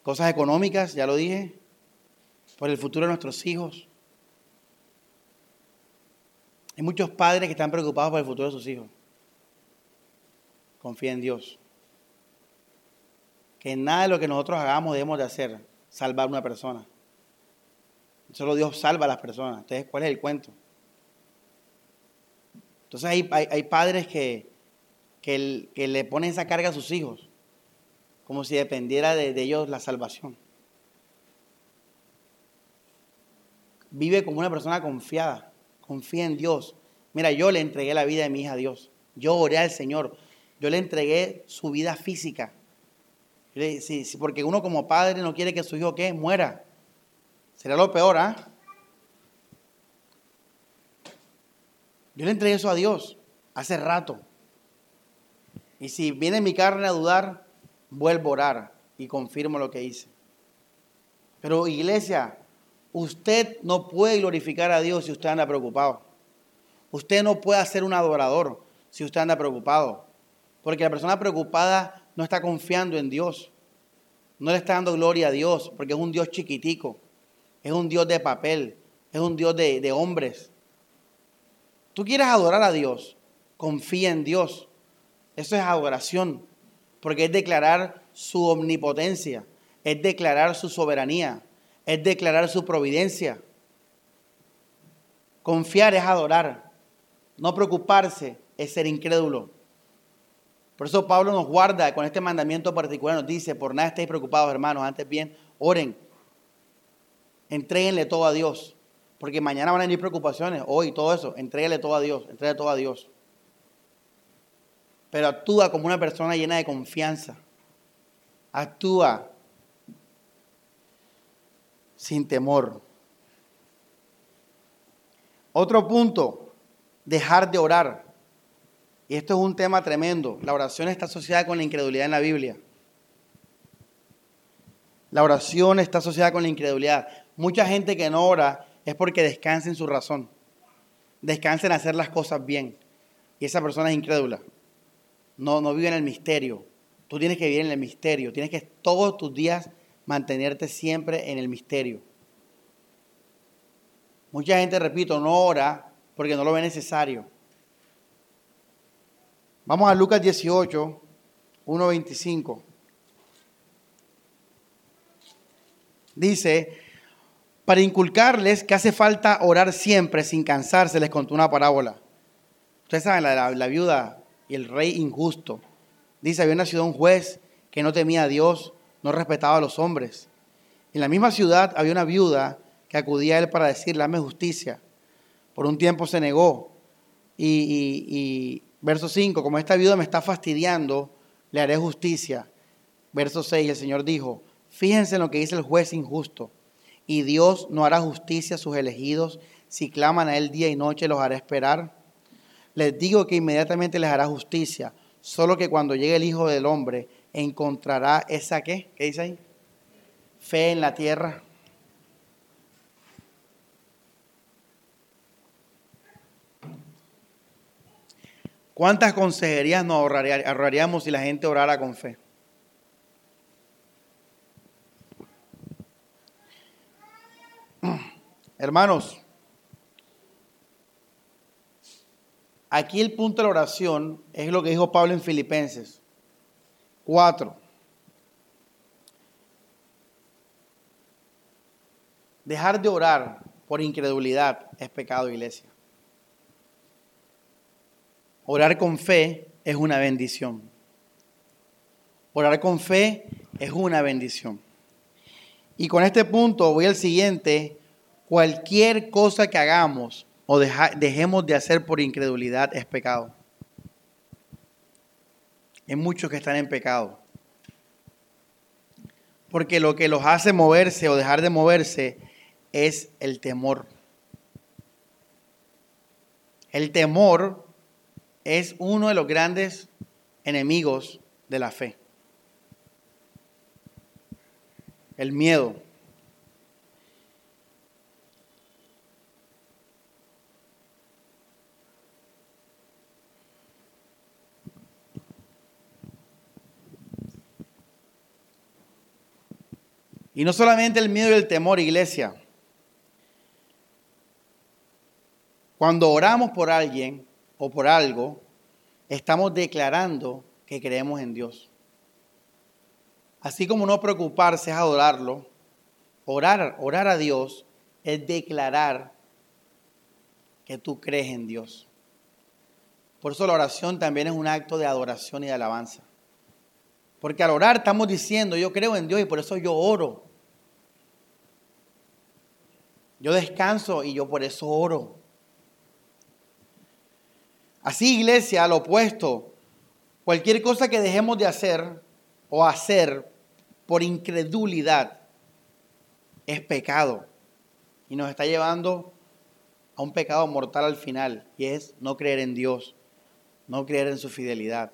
cosas económicas, ya lo dije, por el futuro de nuestros hijos. Hay muchos padres que están preocupados por el futuro de sus hijos confía en Dios. Que nada de lo que nosotros hagamos debemos de hacer salvar a una persona. Solo Dios salva a las personas. Entonces, ¿cuál es el cuento? Entonces hay, padres que, que, le ponen esa carga a sus hijos, como si dependiera de, ellos la salvación. Vive como una persona confiada, confía en Dios. Mira, yo le entregué la vida de mi hija a Dios. Yo oré al Señor. Yo le entregué su vida física. Porque uno como padre no quiere que su hijo ¿qué? muera. Sería lo peor, ¿ah? Yo le entregué eso a Dios hace rato. Y si viene mi carne a dudar, vuelvo a orar y confirmo lo que hice. Pero iglesia, usted no puede glorificar a Dios si usted anda preocupado. Usted no puede ser un adorador si usted anda preocupado. Porque la persona preocupada no está confiando en Dios. No le está dando gloria a Dios porque es un Dios chiquitico. Es un Dios de papel. Es un Dios de, de hombres. Tú quieres adorar a Dios. Confía en Dios. Eso es adoración. Porque es declarar su omnipotencia. Es declarar su soberanía. Es declarar su providencia. Confiar es adorar. No preocuparse es ser incrédulo. Por eso Pablo nos guarda con este mandamiento particular, nos dice, por nada estéis preocupados, hermanos, antes bien, oren, entréguenle todo a Dios, porque mañana van a venir preocupaciones, hoy todo eso, entréguenle todo a Dios, entréguenle todo a Dios. pero actúa como una persona llena de confianza. Actúa sin temor. Otro punto, dejar de orar. Y esto es un tema tremendo. La oración está asociada con la incredulidad en la Biblia. La oración está asociada con la incredulidad. Mucha gente que no ora es porque descansa en su razón. Descansa en hacer las cosas bien. Y esa persona es incrédula. No, no vive en el misterio. Tú tienes que vivir en el misterio. Tienes que todos tus días mantenerte siempre en el misterio. Mucha gente, repito, no ora porque no lo ve necesario. Vamos a Lucas 18, 1.25. Dice, para inculcarles que hace falta orar siempre sin cansarse, les contó una parábola. Ustedes saben, la, la viuda y el rey injusto. Dice, había nacido un juez que no temía a Dios, no respetaba a los hombres. En la misma ciudad había una viuda que acudía a él para decirle, dame justicia. Por un tiempo se negó. Y, y verso 5, como esta viuda me está fastidiando, le haré justicia. Verso 6, el Señor dijo, fíjense en lo que dice el juez injusto. Y Dios no hará justicia a sus elegidos. Si claman a Él día y noche, los hará esperar. Les digo que inmediatamente les hará justicia. Solo que cuando llegue el Hijo del Hombre, encontrará esa qué? ¿Qué dice ahí? Fe en la tierra. ¿Cuántas consejerías nos ahorraríamos si la gente orara con fe? Hermanos, aquí el punto de la oración es lo que dijo Pablo en Filipenses 4. Dejar de orar por incredulidad es pecado, iglesia. Orar con fe es una bendición. Orar con fe es una bendición. Y con este punto voy al siguiente. Cualquier cosa que hagamos o dejemos de hacer por incredulidad es pecado. Hay muchos que están en pecado. Porque lo que los hace moverse o dejar de moverse es el temor. El temor es uno de los grandes enemigos de la fe. El miedo. Y no solamente el miedo y el temor, iglesia. Cuando oramos por alguien, o por algo, estamos declarando que creemos en Dios. Así como no preocuparse es adorarlo, orar, orar a Dios es declarar que tú crees en Dios. Por eso la oración también es un acto de adoración y de alabanza. Porque al orar estamos diciendo, yo creo en Dios y por eso yo oro. Yo descanso y yo por eso oro. Así, iglesia, al opuesto, cualquier cosa que dejemos de hacer o hacer por incredulidad es pecado y nos está llevando a un pecado mortal al final y es no creer en Dios, no creer en su fidelidad,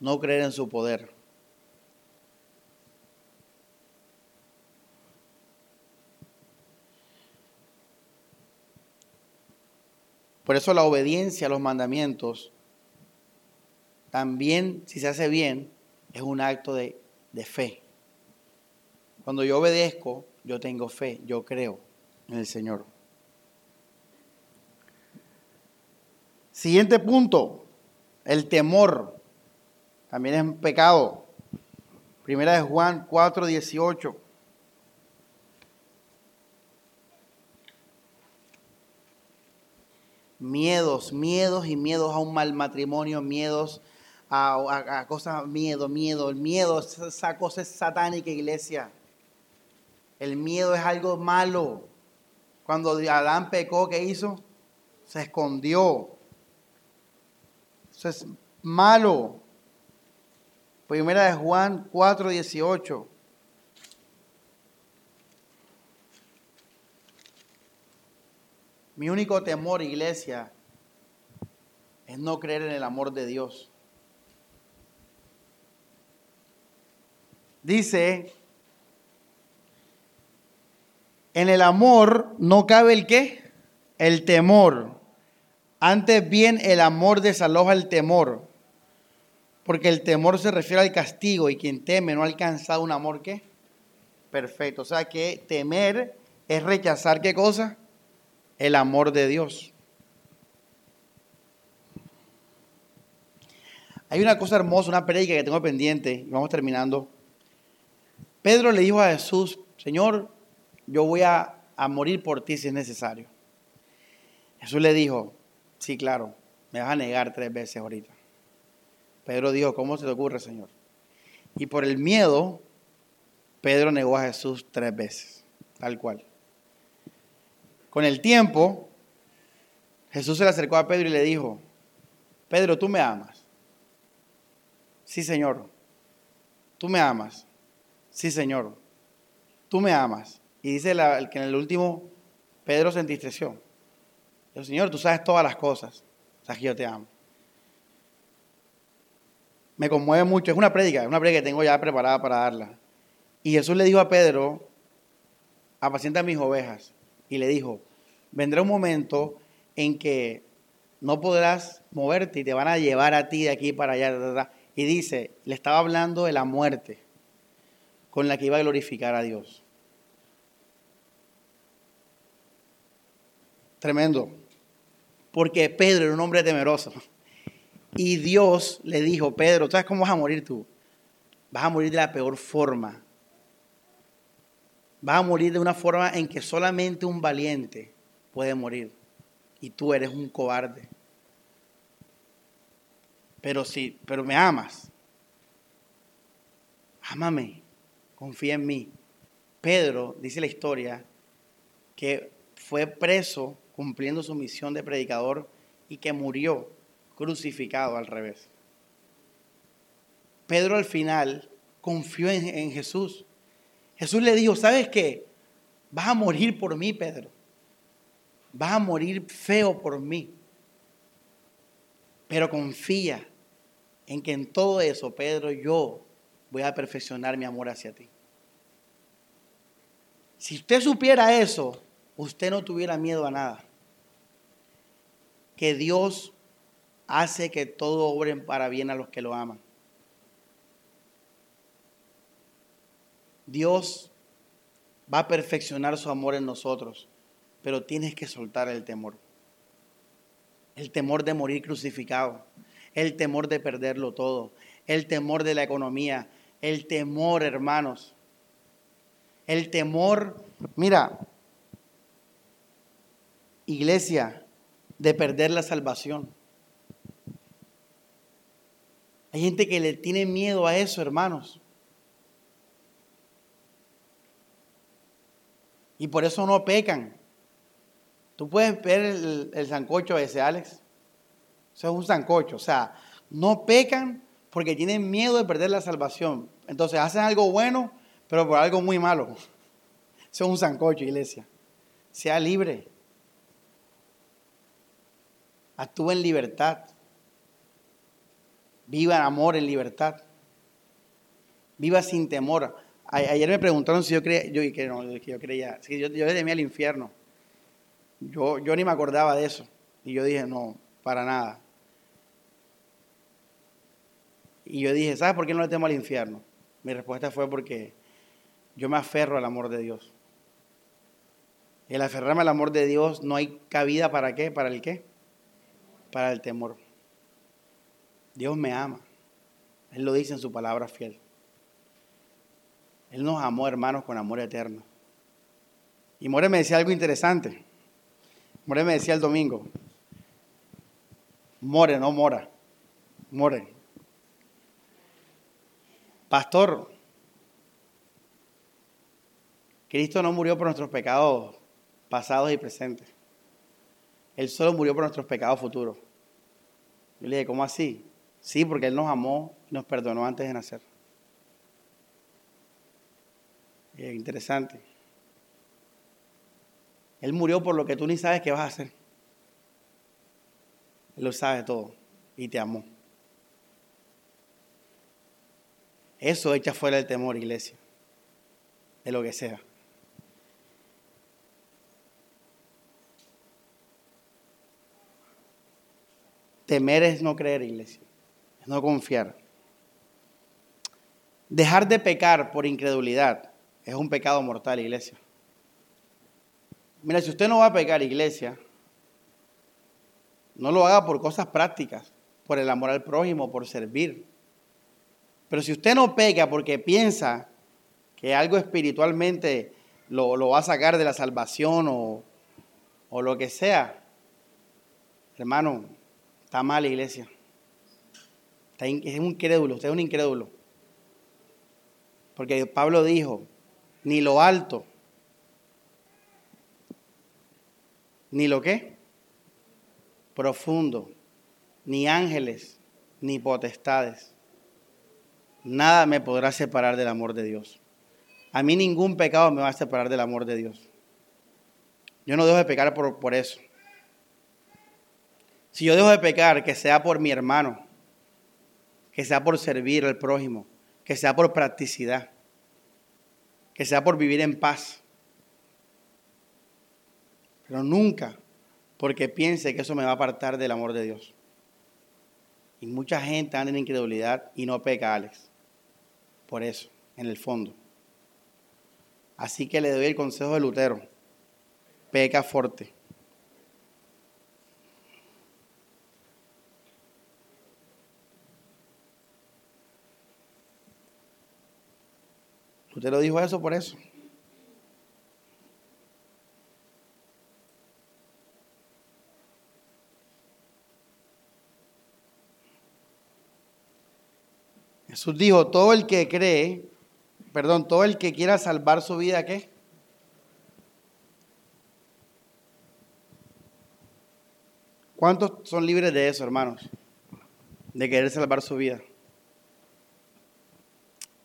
no creer en su poder. Por eso la obediencia a los mandamientos, también si se hace bien, es un acto de, fe. Cuando yo obedezco, yo tengo fe, yo creo en el Señor. Siguiente punto, el temor. También es un pecado. Primera de Juan 4, 18. Miedos, miedos y miedos a un mal matrimonio, miedos a, cosas, miedo, miedo, el miedo, esa cosa es satánica, iglesia. El miedo es algo malo. Cuando Adán pecó, ¿qué hizo? Se escondió. Eso es malo. Primera de Juan 4, 18. Mi único temor, iglesia, es no creer en el amor de Dios. Dice, en el amor no cabe el qué? El temor. Antes bien, el amor desaloja el temor. Porque el temor se refiere al castigo y quien teme no ha alcanzado un amor qué? Perfecto. O sea que temer es rechazar qué cosa? El amor de Dios. Hay una cosa hermosa, una predica que tengo pendiente, y vamos terminando. Pedro le dijo a Jesús, Señor, yo voy a, a morir por ti si es necesario. Jesús le dijo, sí, claro, me vas a negar tres veces ahorita. Pedro dijo, ¿cómo se te ocurre, Señor? Y por el miedo, Pedro negó a Jesús tres veces, tal cual. Con el tiempo, Jesús se le acercó a Pedro y le dijo, Pedro, tú me amas. Sí, Señor. Tú me amas. Sí, Señor. Tú me amas. Y dice el que en el último Pedro se entristeció. Dijo, Señor, tú sabes todas las cosas. Sabes que yo te amo. Me conmueve mucho. Es una prédica, es una prédica que tengo ya preparada para darla. Y Jesús le dijo a Pedro, apacienta mis ovejas. Y le dijo, vendrá un momento en que no podrás moverte y te van a llevar a ti de aquí para allá. Y dice, le estaba hablando de la muerte con la que iba a glorificar a Dios. Tremendo. Porque Pedro era un hombre temeroso. Y Dios le dijo, Pedro, ¿sabes cómo vas a morir tú? Vas a morir de la peor forma. Vas a morir de una forma en que solamente un valiente puede morir. Y tú eres un cobarde pero sí, pero me amas. Ámame, confía en mí. Pedro, dice la historia, que fue preso cumpliendo su misión de predicador y que murió crucificado al revés. Pedro al final confió en, en Jesús. Jesús le dijo, ¿sabes qué? Vas a morir por mí, Pedro. Vas a morir feo por mí. Pero confía en que en todo eso, Pedro, yo voy a perfeccionar mi amor hacia ti. Si usted supiera eso, usted no tuviera miedo a nada. Que Dios hace que todo obren para bien a los que lo aman. Dios va a perfeccionar su amor en nosotros, pero tienes que soltar el temor. El temor de morir crucificado el temor de perderlo todo, el temor de la economía, el temor, hermanos. El temor, mira, iglesia, de perder la salvación. Hay gente que le tiene miedo a eso, hermanos. Y por eso no pecan. Tú puedes ver el, el sancocho ese, Alex. Eso es un sancocho. O sea, no pecan porque tienen miedo de perder la salvación. Entonces hacen algo bueno, pero por algo muy malo. Eso es un sancocho, iglesia. Sea libre. Actúa en libertad. Viva en amor, en libertad. Viva sin temor. Ayer me preguntaron si yo creía, yo, que no, yo creía, yo, yo temía el infierno. Yo, yo ni me acordaba de eso. Y yo dije, no, para nada. Y yo dije, ¿sabes por qué no le temo al infierno? Mi respuesta fue porque yo me aferro al amor de Dios. El aferrarme al amor de Dios no hay cabida para qué, para el qué, para el temor. Dios me ama. Él lo dice en su palabra fiel. Él nos amó, hermanos, con amor eterno. Y More me decía algo interesante. More me decía el domingo. More, no mora. More. Pastor, Cristo no murió por nuestros pecados pasados y presentes. Él solo murió por nuestros pecados futuros. Yo le dije, ¿cómo así? Sí, porque Él nos amó y nos perdonó antes de nacer. Es interesante. Él murió por lo que tú ni sabes qué vas a hacer. Él lo sabe todo y te amó. Eso echa fuera el temor, iglesia, de lo que sea. Temer es no creer, iglesia, es no confiar. Dejar de pecar por incredulidad es un pecado mortal, iglesia. Mira, si usted no va a pecar, iglesia, no lo haga por cosas prácticas, por el amor al prójimo, por servir. Pero si usted no peca porque piensa que algo espiritualmente lo, va a sacar de la salvación o, o lo que sea, hermano, está mal iglesia. es un incrédulo, usted es un incrédulo. Porque Pablo dijo, ni lo alto, ni lo que, profundo, ni ángeles, ni potestades. Nada me podrá separar del amor de Dios. A mí ningún pecado me va a separar del amor de Dios. Yo no dejo de pecar por, por eso. Si yo dejo de pecar, que sea por mi hermano, que sea por servir al prójimo, que sea por practicidad, que sea por vivir en paz. Pero nunca porque piense que eso me va a apartar del amor de Dios. Y mucha gente anda en incredulidad y no peca, Alex. Por eso, en el fondo. Así que le doy el consejo de Lutero. Peca fuerte. Usted lo dijo eso por eso. Jesús dijo, todo el que cree, perdón, todo el que quiera salvar su vida, ¿qué? ¿Cuántos son libres de eso, hermanos? De querer salvar su vida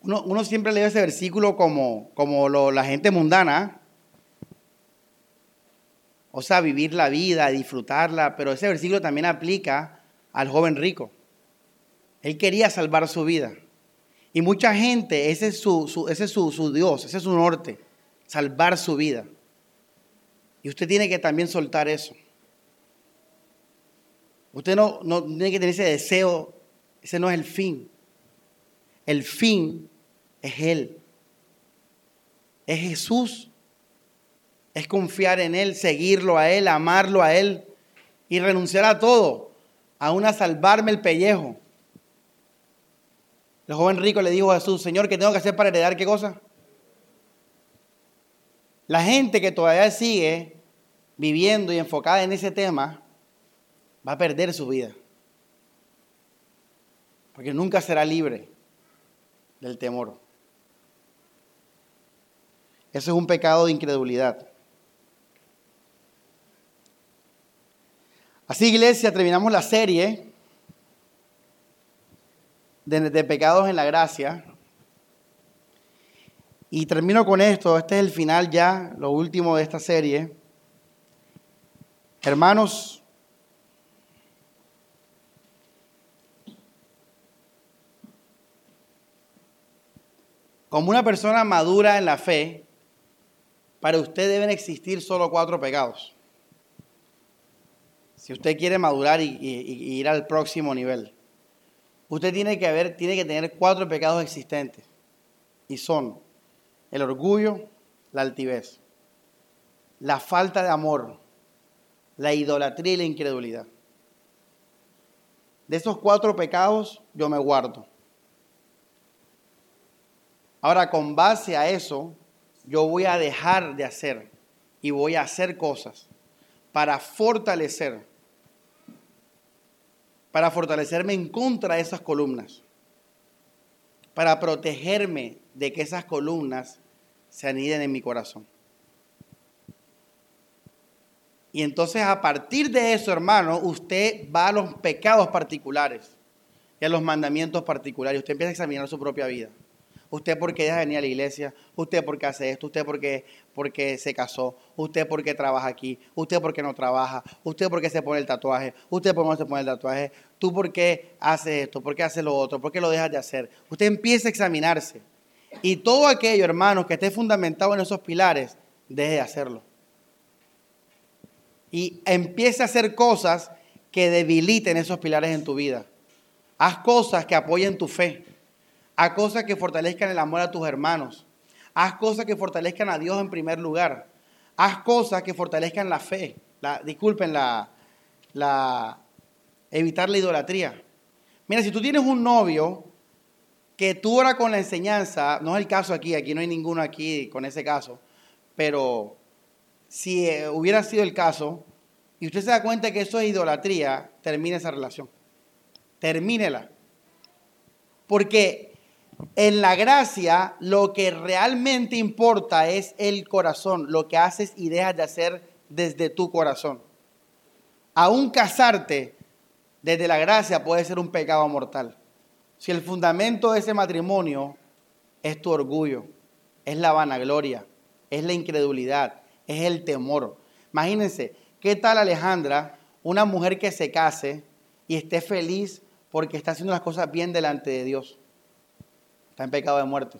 uno, siempre lee ese versículo como, como la gente mundana. O sea, vivir la vida, disfrutarla, pero ese versículo también aplica al joven rico. Él quería salvar su vida. Y mucha gente, ese es su, ese es su Dios, ese es su norte, salvar su vida. Y usted tiene que también soltar eso. Usted no, no tiene que tener ese deseo, ese no es el fin. El fin es Él. Es Jesús. Es confiar en Él, seguirlo a Él, amarlo a Él y renunciar a todo, aún a salvarme el pellejo. El joven rico le dijo a Jesús, Señor, ¿qué tengo que hacer para heredar qué cosa? La gente que todavía sigue viviendo y enfocada en ese tema va a perder su vida. Porque nunca será libre del temor. Eso es un pecado de incredulidad. Así, iglesia, terminamos la serie de, pecados en la gracia. Y termino con esto. Este es el final ya, lo último de esta serie. Hermanos, como una persona madura en la fe, para usted deben existir solo cuatro pecados. Si usted quiere madurar y, ir al próximo nivel, usted tiene que, tiene que tener cuatro pecados existentes. Y son el orgullo, la altivez, la falta de amor, la idolatría y la incredulidad. De esos cuatro pecados yo me guardo. Ahora, con base a eso, yo voy a dejar de hacer y voy a hacer cosas para fortalecer, para fortalecerme en contra de esas columnas, para protegerme de que esas columnas se aniden en mi corazón. Y entonces a partir de eso, hermano, usted va a los pecados particulares. y a los mandamientos particulares. Usted empieza a examinar su propia vida. Usted por qué deja de venir a la iglesia, usted por qué hace esto, usted por qué, porque se casó, usted por qué trabaja aquí, usted por qué no trabaja, usted por qué se pone el tatuaje, usted por qué no se pone el tatuaje, tú por qué hace esto, por qué hace lo otro, por qué lo dejas de hacer. Usted empieza a examinarse. Y todo aquello, hermanos, que esté fundamentado en esos pilares, deje de hacerlo. Y empiece a hacer cosas que debiliten esos pilares en tu vida. Haz cosas que apoyen tu fe. Haz cosas que fortalezcan el amor a tus hermanos. Haz cosas que fortalezcan a Dios en primer lugar. Haz cosas que fortalezcan la fe. La, disculpen, la, evitar la idolatría. Mira, si tú tienes un novio que tú oras con la enseñanza, no es el caso aquí, aquí no hay ninguno aquí con ese caso, pero si eh, hubiera sido el caso y usted se da cuenta que eso es idolatría, termine esa relación. Termínela. Porque en la gracia lo que realmente importa es el corazón, lo que haces y dejas de hacer desde tu corazón. Aún casarte desde la gracia puede ser un pecado mortal. Si el fundamento de ese matrimonio es tu orgullo, es la vanagloria, es la incredulidad, es el temor. Imagínense, ¿qué tal Alejandra, una mujer que se case y esté feliz porque está haciendo las cosas bien delante de Dios? Está en pecado de muerte.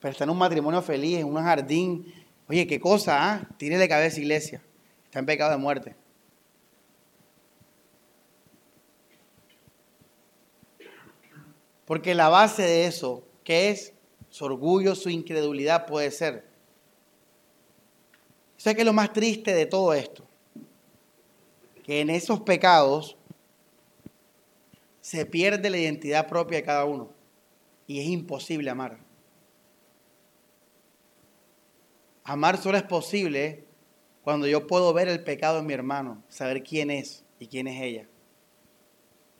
Pero está en un matrimonio feliz, en un jardín. Oye, qué cosa, ¿ah? Tire de cabeza, iglesia. Está en pecado de muerte. Porque la base de eso, que es su orgullo, su incredulidad, puede ser. ¿Sabes qué es lo más triste de todo esto? Que en esos pecados se pierde la identidad propia de cada uno y es imposible amar. Amar solo es posible cuando yo puedo ver el pecado en mi hermano, saber quién es y quién es ella.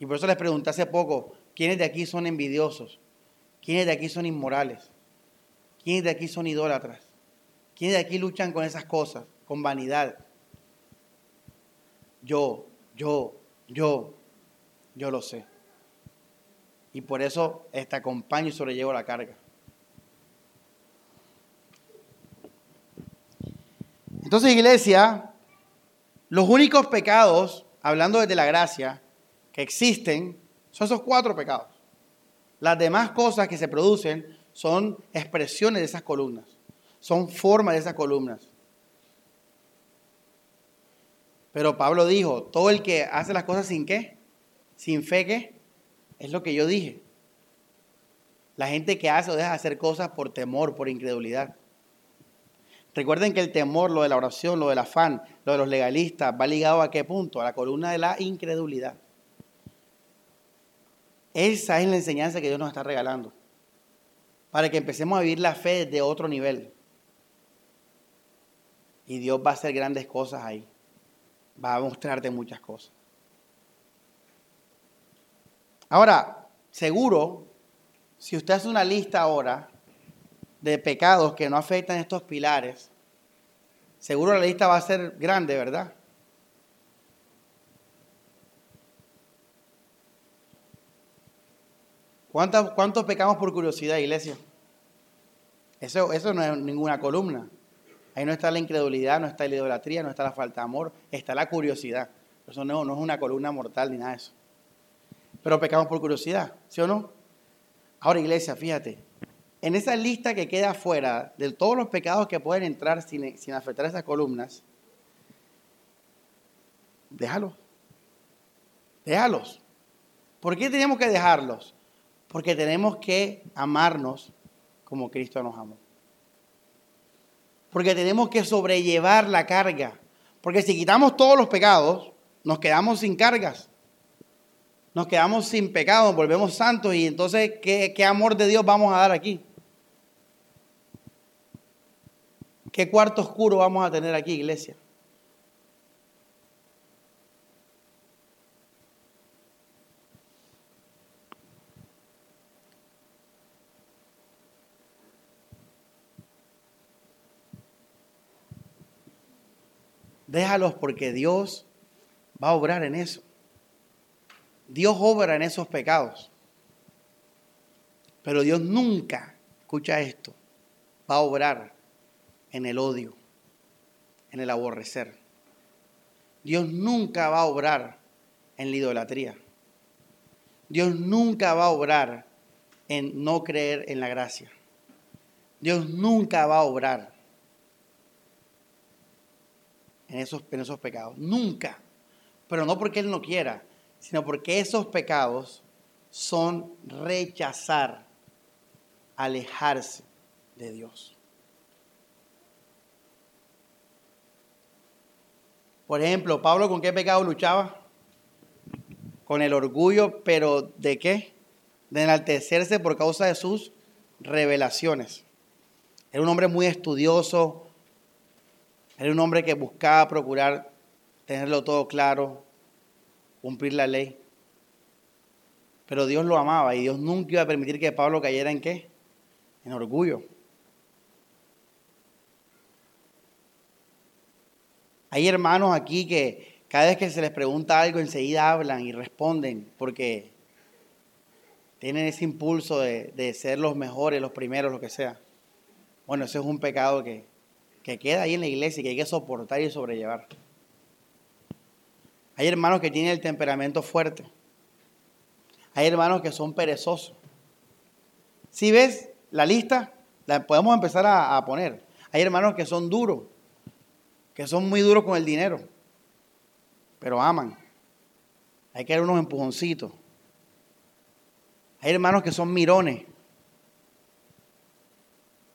Y por eso les pregunté hace poco, ¿quiénes de aquí son envidiosos? ¿Quiénes de aquí son inmorales? ¿Quiénes de aquí son idólatras? ¿Quiénes de aquí luchan con esas cosas, con vanidad? Yo, yo, yo, yo lo sé. Y por eso te acompaño y sobrellevo la carga. Entonces, iglesia, los únicos pecados, hablando desde la gracia, que existen, son esos cuatro pecados. Las demás cosas que se producen son expresiones de esas columnas, son formas de esas columnas. Pero Pablo dijo, todo el que hace las cosas sin qué, sin fe, ¿qué? Es lo que yo dije. La gente que hace o deja de hacer cosas por temor, por incredulidad. Recuerden que el temor, lo de la oración, lo del afán, lo de los legalistas, va ligado a qué punto? A la columna de la incredulidad. Esa es la enseñanza que Dios nos está regalando. Para que empecemos a vivir la fe de otro nivel. Y Dios va a hacer grandes cosas ahí. Va a mostrarte muchas cosas. Ahora, seguro, si usted hace una lista ahora de pecados que no afectan estos pilares, seguro la lista va a ser grande, ¿verdad? ¿Cuántos, ¿Cuántos pecamos por curiosidad, iglesia? Eso, eso no es ninguna columna. Ahí no está la incredulidad, no está la idolatría, no está la falta de amor, está la curiosidad. Eso no, no es una columna mortal ni nada de eso. Pero pecamos por curiosidad, ¿sí o no? Ahora, iglesia, fíjate, en esa lista que queda afuera de todos los pecados que pueden entrar sin, sin afectar esas columnas, déjalos. Déjalos. ¿Por qué tenemos que dejarlos? Porque tenemos que amarnos como Cristo nos amó. Porque tenemos que sobrellevar la carga. Porque si quitamos todos los pecados, nos quedamos sin cargas nos quedamos sin pecado, volvemos santos y entonces, ¿qué, ¿qué, amor de Dios vamos a dar aquí? ¿Qué cuarto oscuro vamos a tener aquí, iglesia? Déjalos porque Dios va a obrar en eso. Dios obra en esos pecados. Pero Dios nunca, escucha esto, va a obrar en el odio, en el aborrecer. Dios nunca va a obrar en la idolatría. Dios nunca va a obrar en no creer en la gracia. Dios nunca va a obrar en esos, en esos pecados. Nunca. Pero no porque Él no quiera, sino porque esos pecados son rechazar, alejarse de Dios. Por ejemplo, Pablo con qué pecado luchaba? Con el orgullo, pero ¿de qué? De enaltecerse por causa de sus revelaciones. Era un hombre muy estudioso, era un hombre que buscaba procurar tenerlo todo claro, cumplir la ley. Pero Dios lo amaba y Dios nunca iba a permitir que Pablo cayera en qué? En orgullo. Hay hermanos aquí que cada vez que se les pregunta algo enseguida hablan y responden porque tienen ese impulso de, de ser los mejores, los primeros, lo que sea. Bueno, ese es un pecado que, que queda ahí en la iglesia y que hay que soportar y sobrellevar. Hay hermanos que tienen el temperamento fuerte. Hay hermanos que son perezosos. Si ves la lista, la podemos empezar a, poner. Hay hermanos que son duros, que son muy duros con el dinero, pero aman. Hay que dar unos empujoncitos. Hay hermanos que son mirones.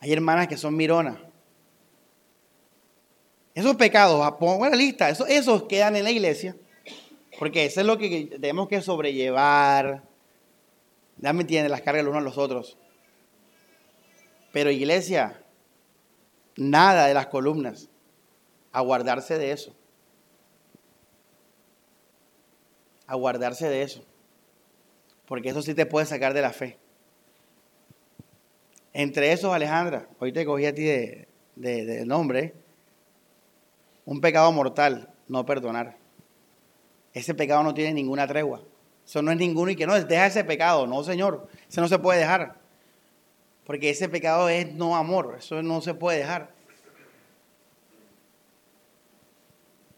Hay hermanas que son mironas. Esos pecados, pongo la lista, esos quedan en la iglesia, porque eso es lo que tenemos que sobrellevar. Ya me entienden las cargas los unos a los otros. Pero iglesia, nada de las columnas, a guardarse de eso. A guardarse de eso. Porque eso sí te puede sacar de la fe. Entre esos, Alejandra, hoy te cogí a ti de, de nombre, un pecado mortal, no perdonar. Ese pecado no tiene ninguna tregua. Eso no es ninguno y que no, deja ese pecado. No, Señor, eso no se puede dejar. Porque ese pecado es no amor, eso no se puede dejar.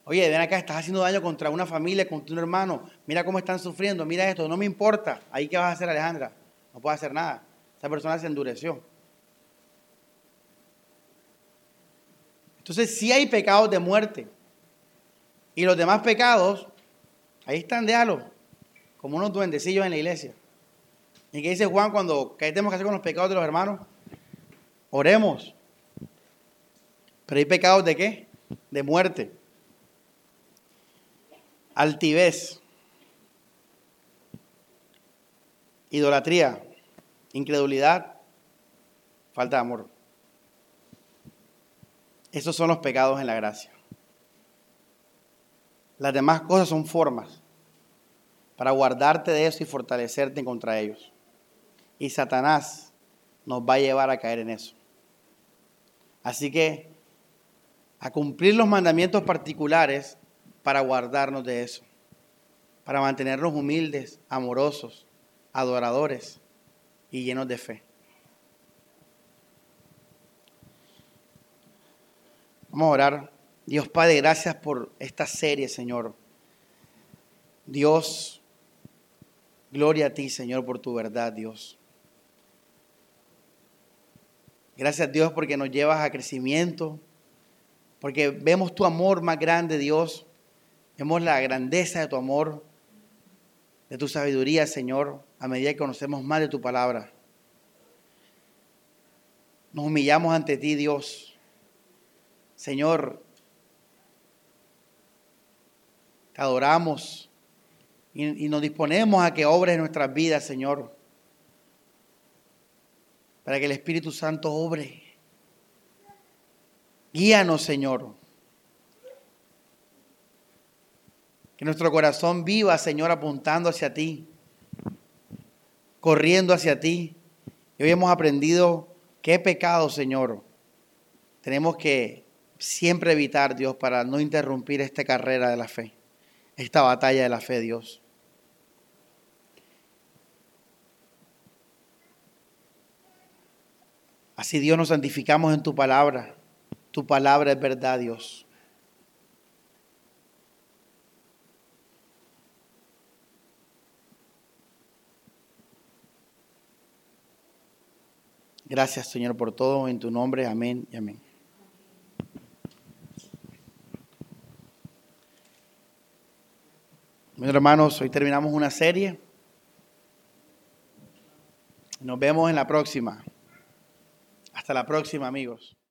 Oye, ven acá, estás haciendo daño contra una familia, contra un hermano. Mira cómo están sufriendo, mira esto, no me importa. Ahí qué vas a hacer, Alejandra. No puedo hacer nada. Esa persona se endureció. Entonces sí hay pecados de muerte. Y los demás pecados, ahí están, déjalo, como unos duendecillos en la iglesia. ¿Y qué dice Juan cuando, qué tenemos que hacer con los pecados de los hermanos? Oremos. Pero hay pecados de qué? De muerte. Altivez. Idolatría. Incredulidad. Falta de amor. Esos son los pecados en la gracia. Las demás cosas son formas para guardarte de eso y fortalecerte contra ellos. Y Satanás nos va a llevar a caer en eso. Así que a cumplir los mandamientos particulares para guardarnos de eso, para mantenernos humildes, amorosos, adoradores y llenos de fe. Vamos a orar. Dios Padre, gracias por esta serie, Señor. Dios, gloria a ti, Señor, por tu verdad, Dios. Gracias, Dios, porque nos llevas a crecimiento, porque vemos tu amor más grande, Dios. Vemos la grandeza de tu amor, de tu sabiduría, Señor, a medida que conocemos más de tu palabra. Nos humillamos ante ti, Dios Señor, te adoramos y, nos disponemos a que obres en nuestras vidas, Señor, para que el Espíritu Santo obre. Guíanos, Señor. Que nuestro corazón viva, Señor, apuntando hacia ti, corriendo hacia ti. Y hoy hemos aprendido qué pecado, Señor, tenemos que siempre evitar, Dios, para no interrumpir esta carrera de la fe, esta batalla de la fe, Dios. Así Dios nos santificamos en tu palabra. Tu palabra es verdad, Dios. Gracias, Señor, por todo. En tu nombre, amén y amén. Mis hermanos, hoy terminamos una serie. Nos vemos en la próxima. Hasta la próxima, amigos.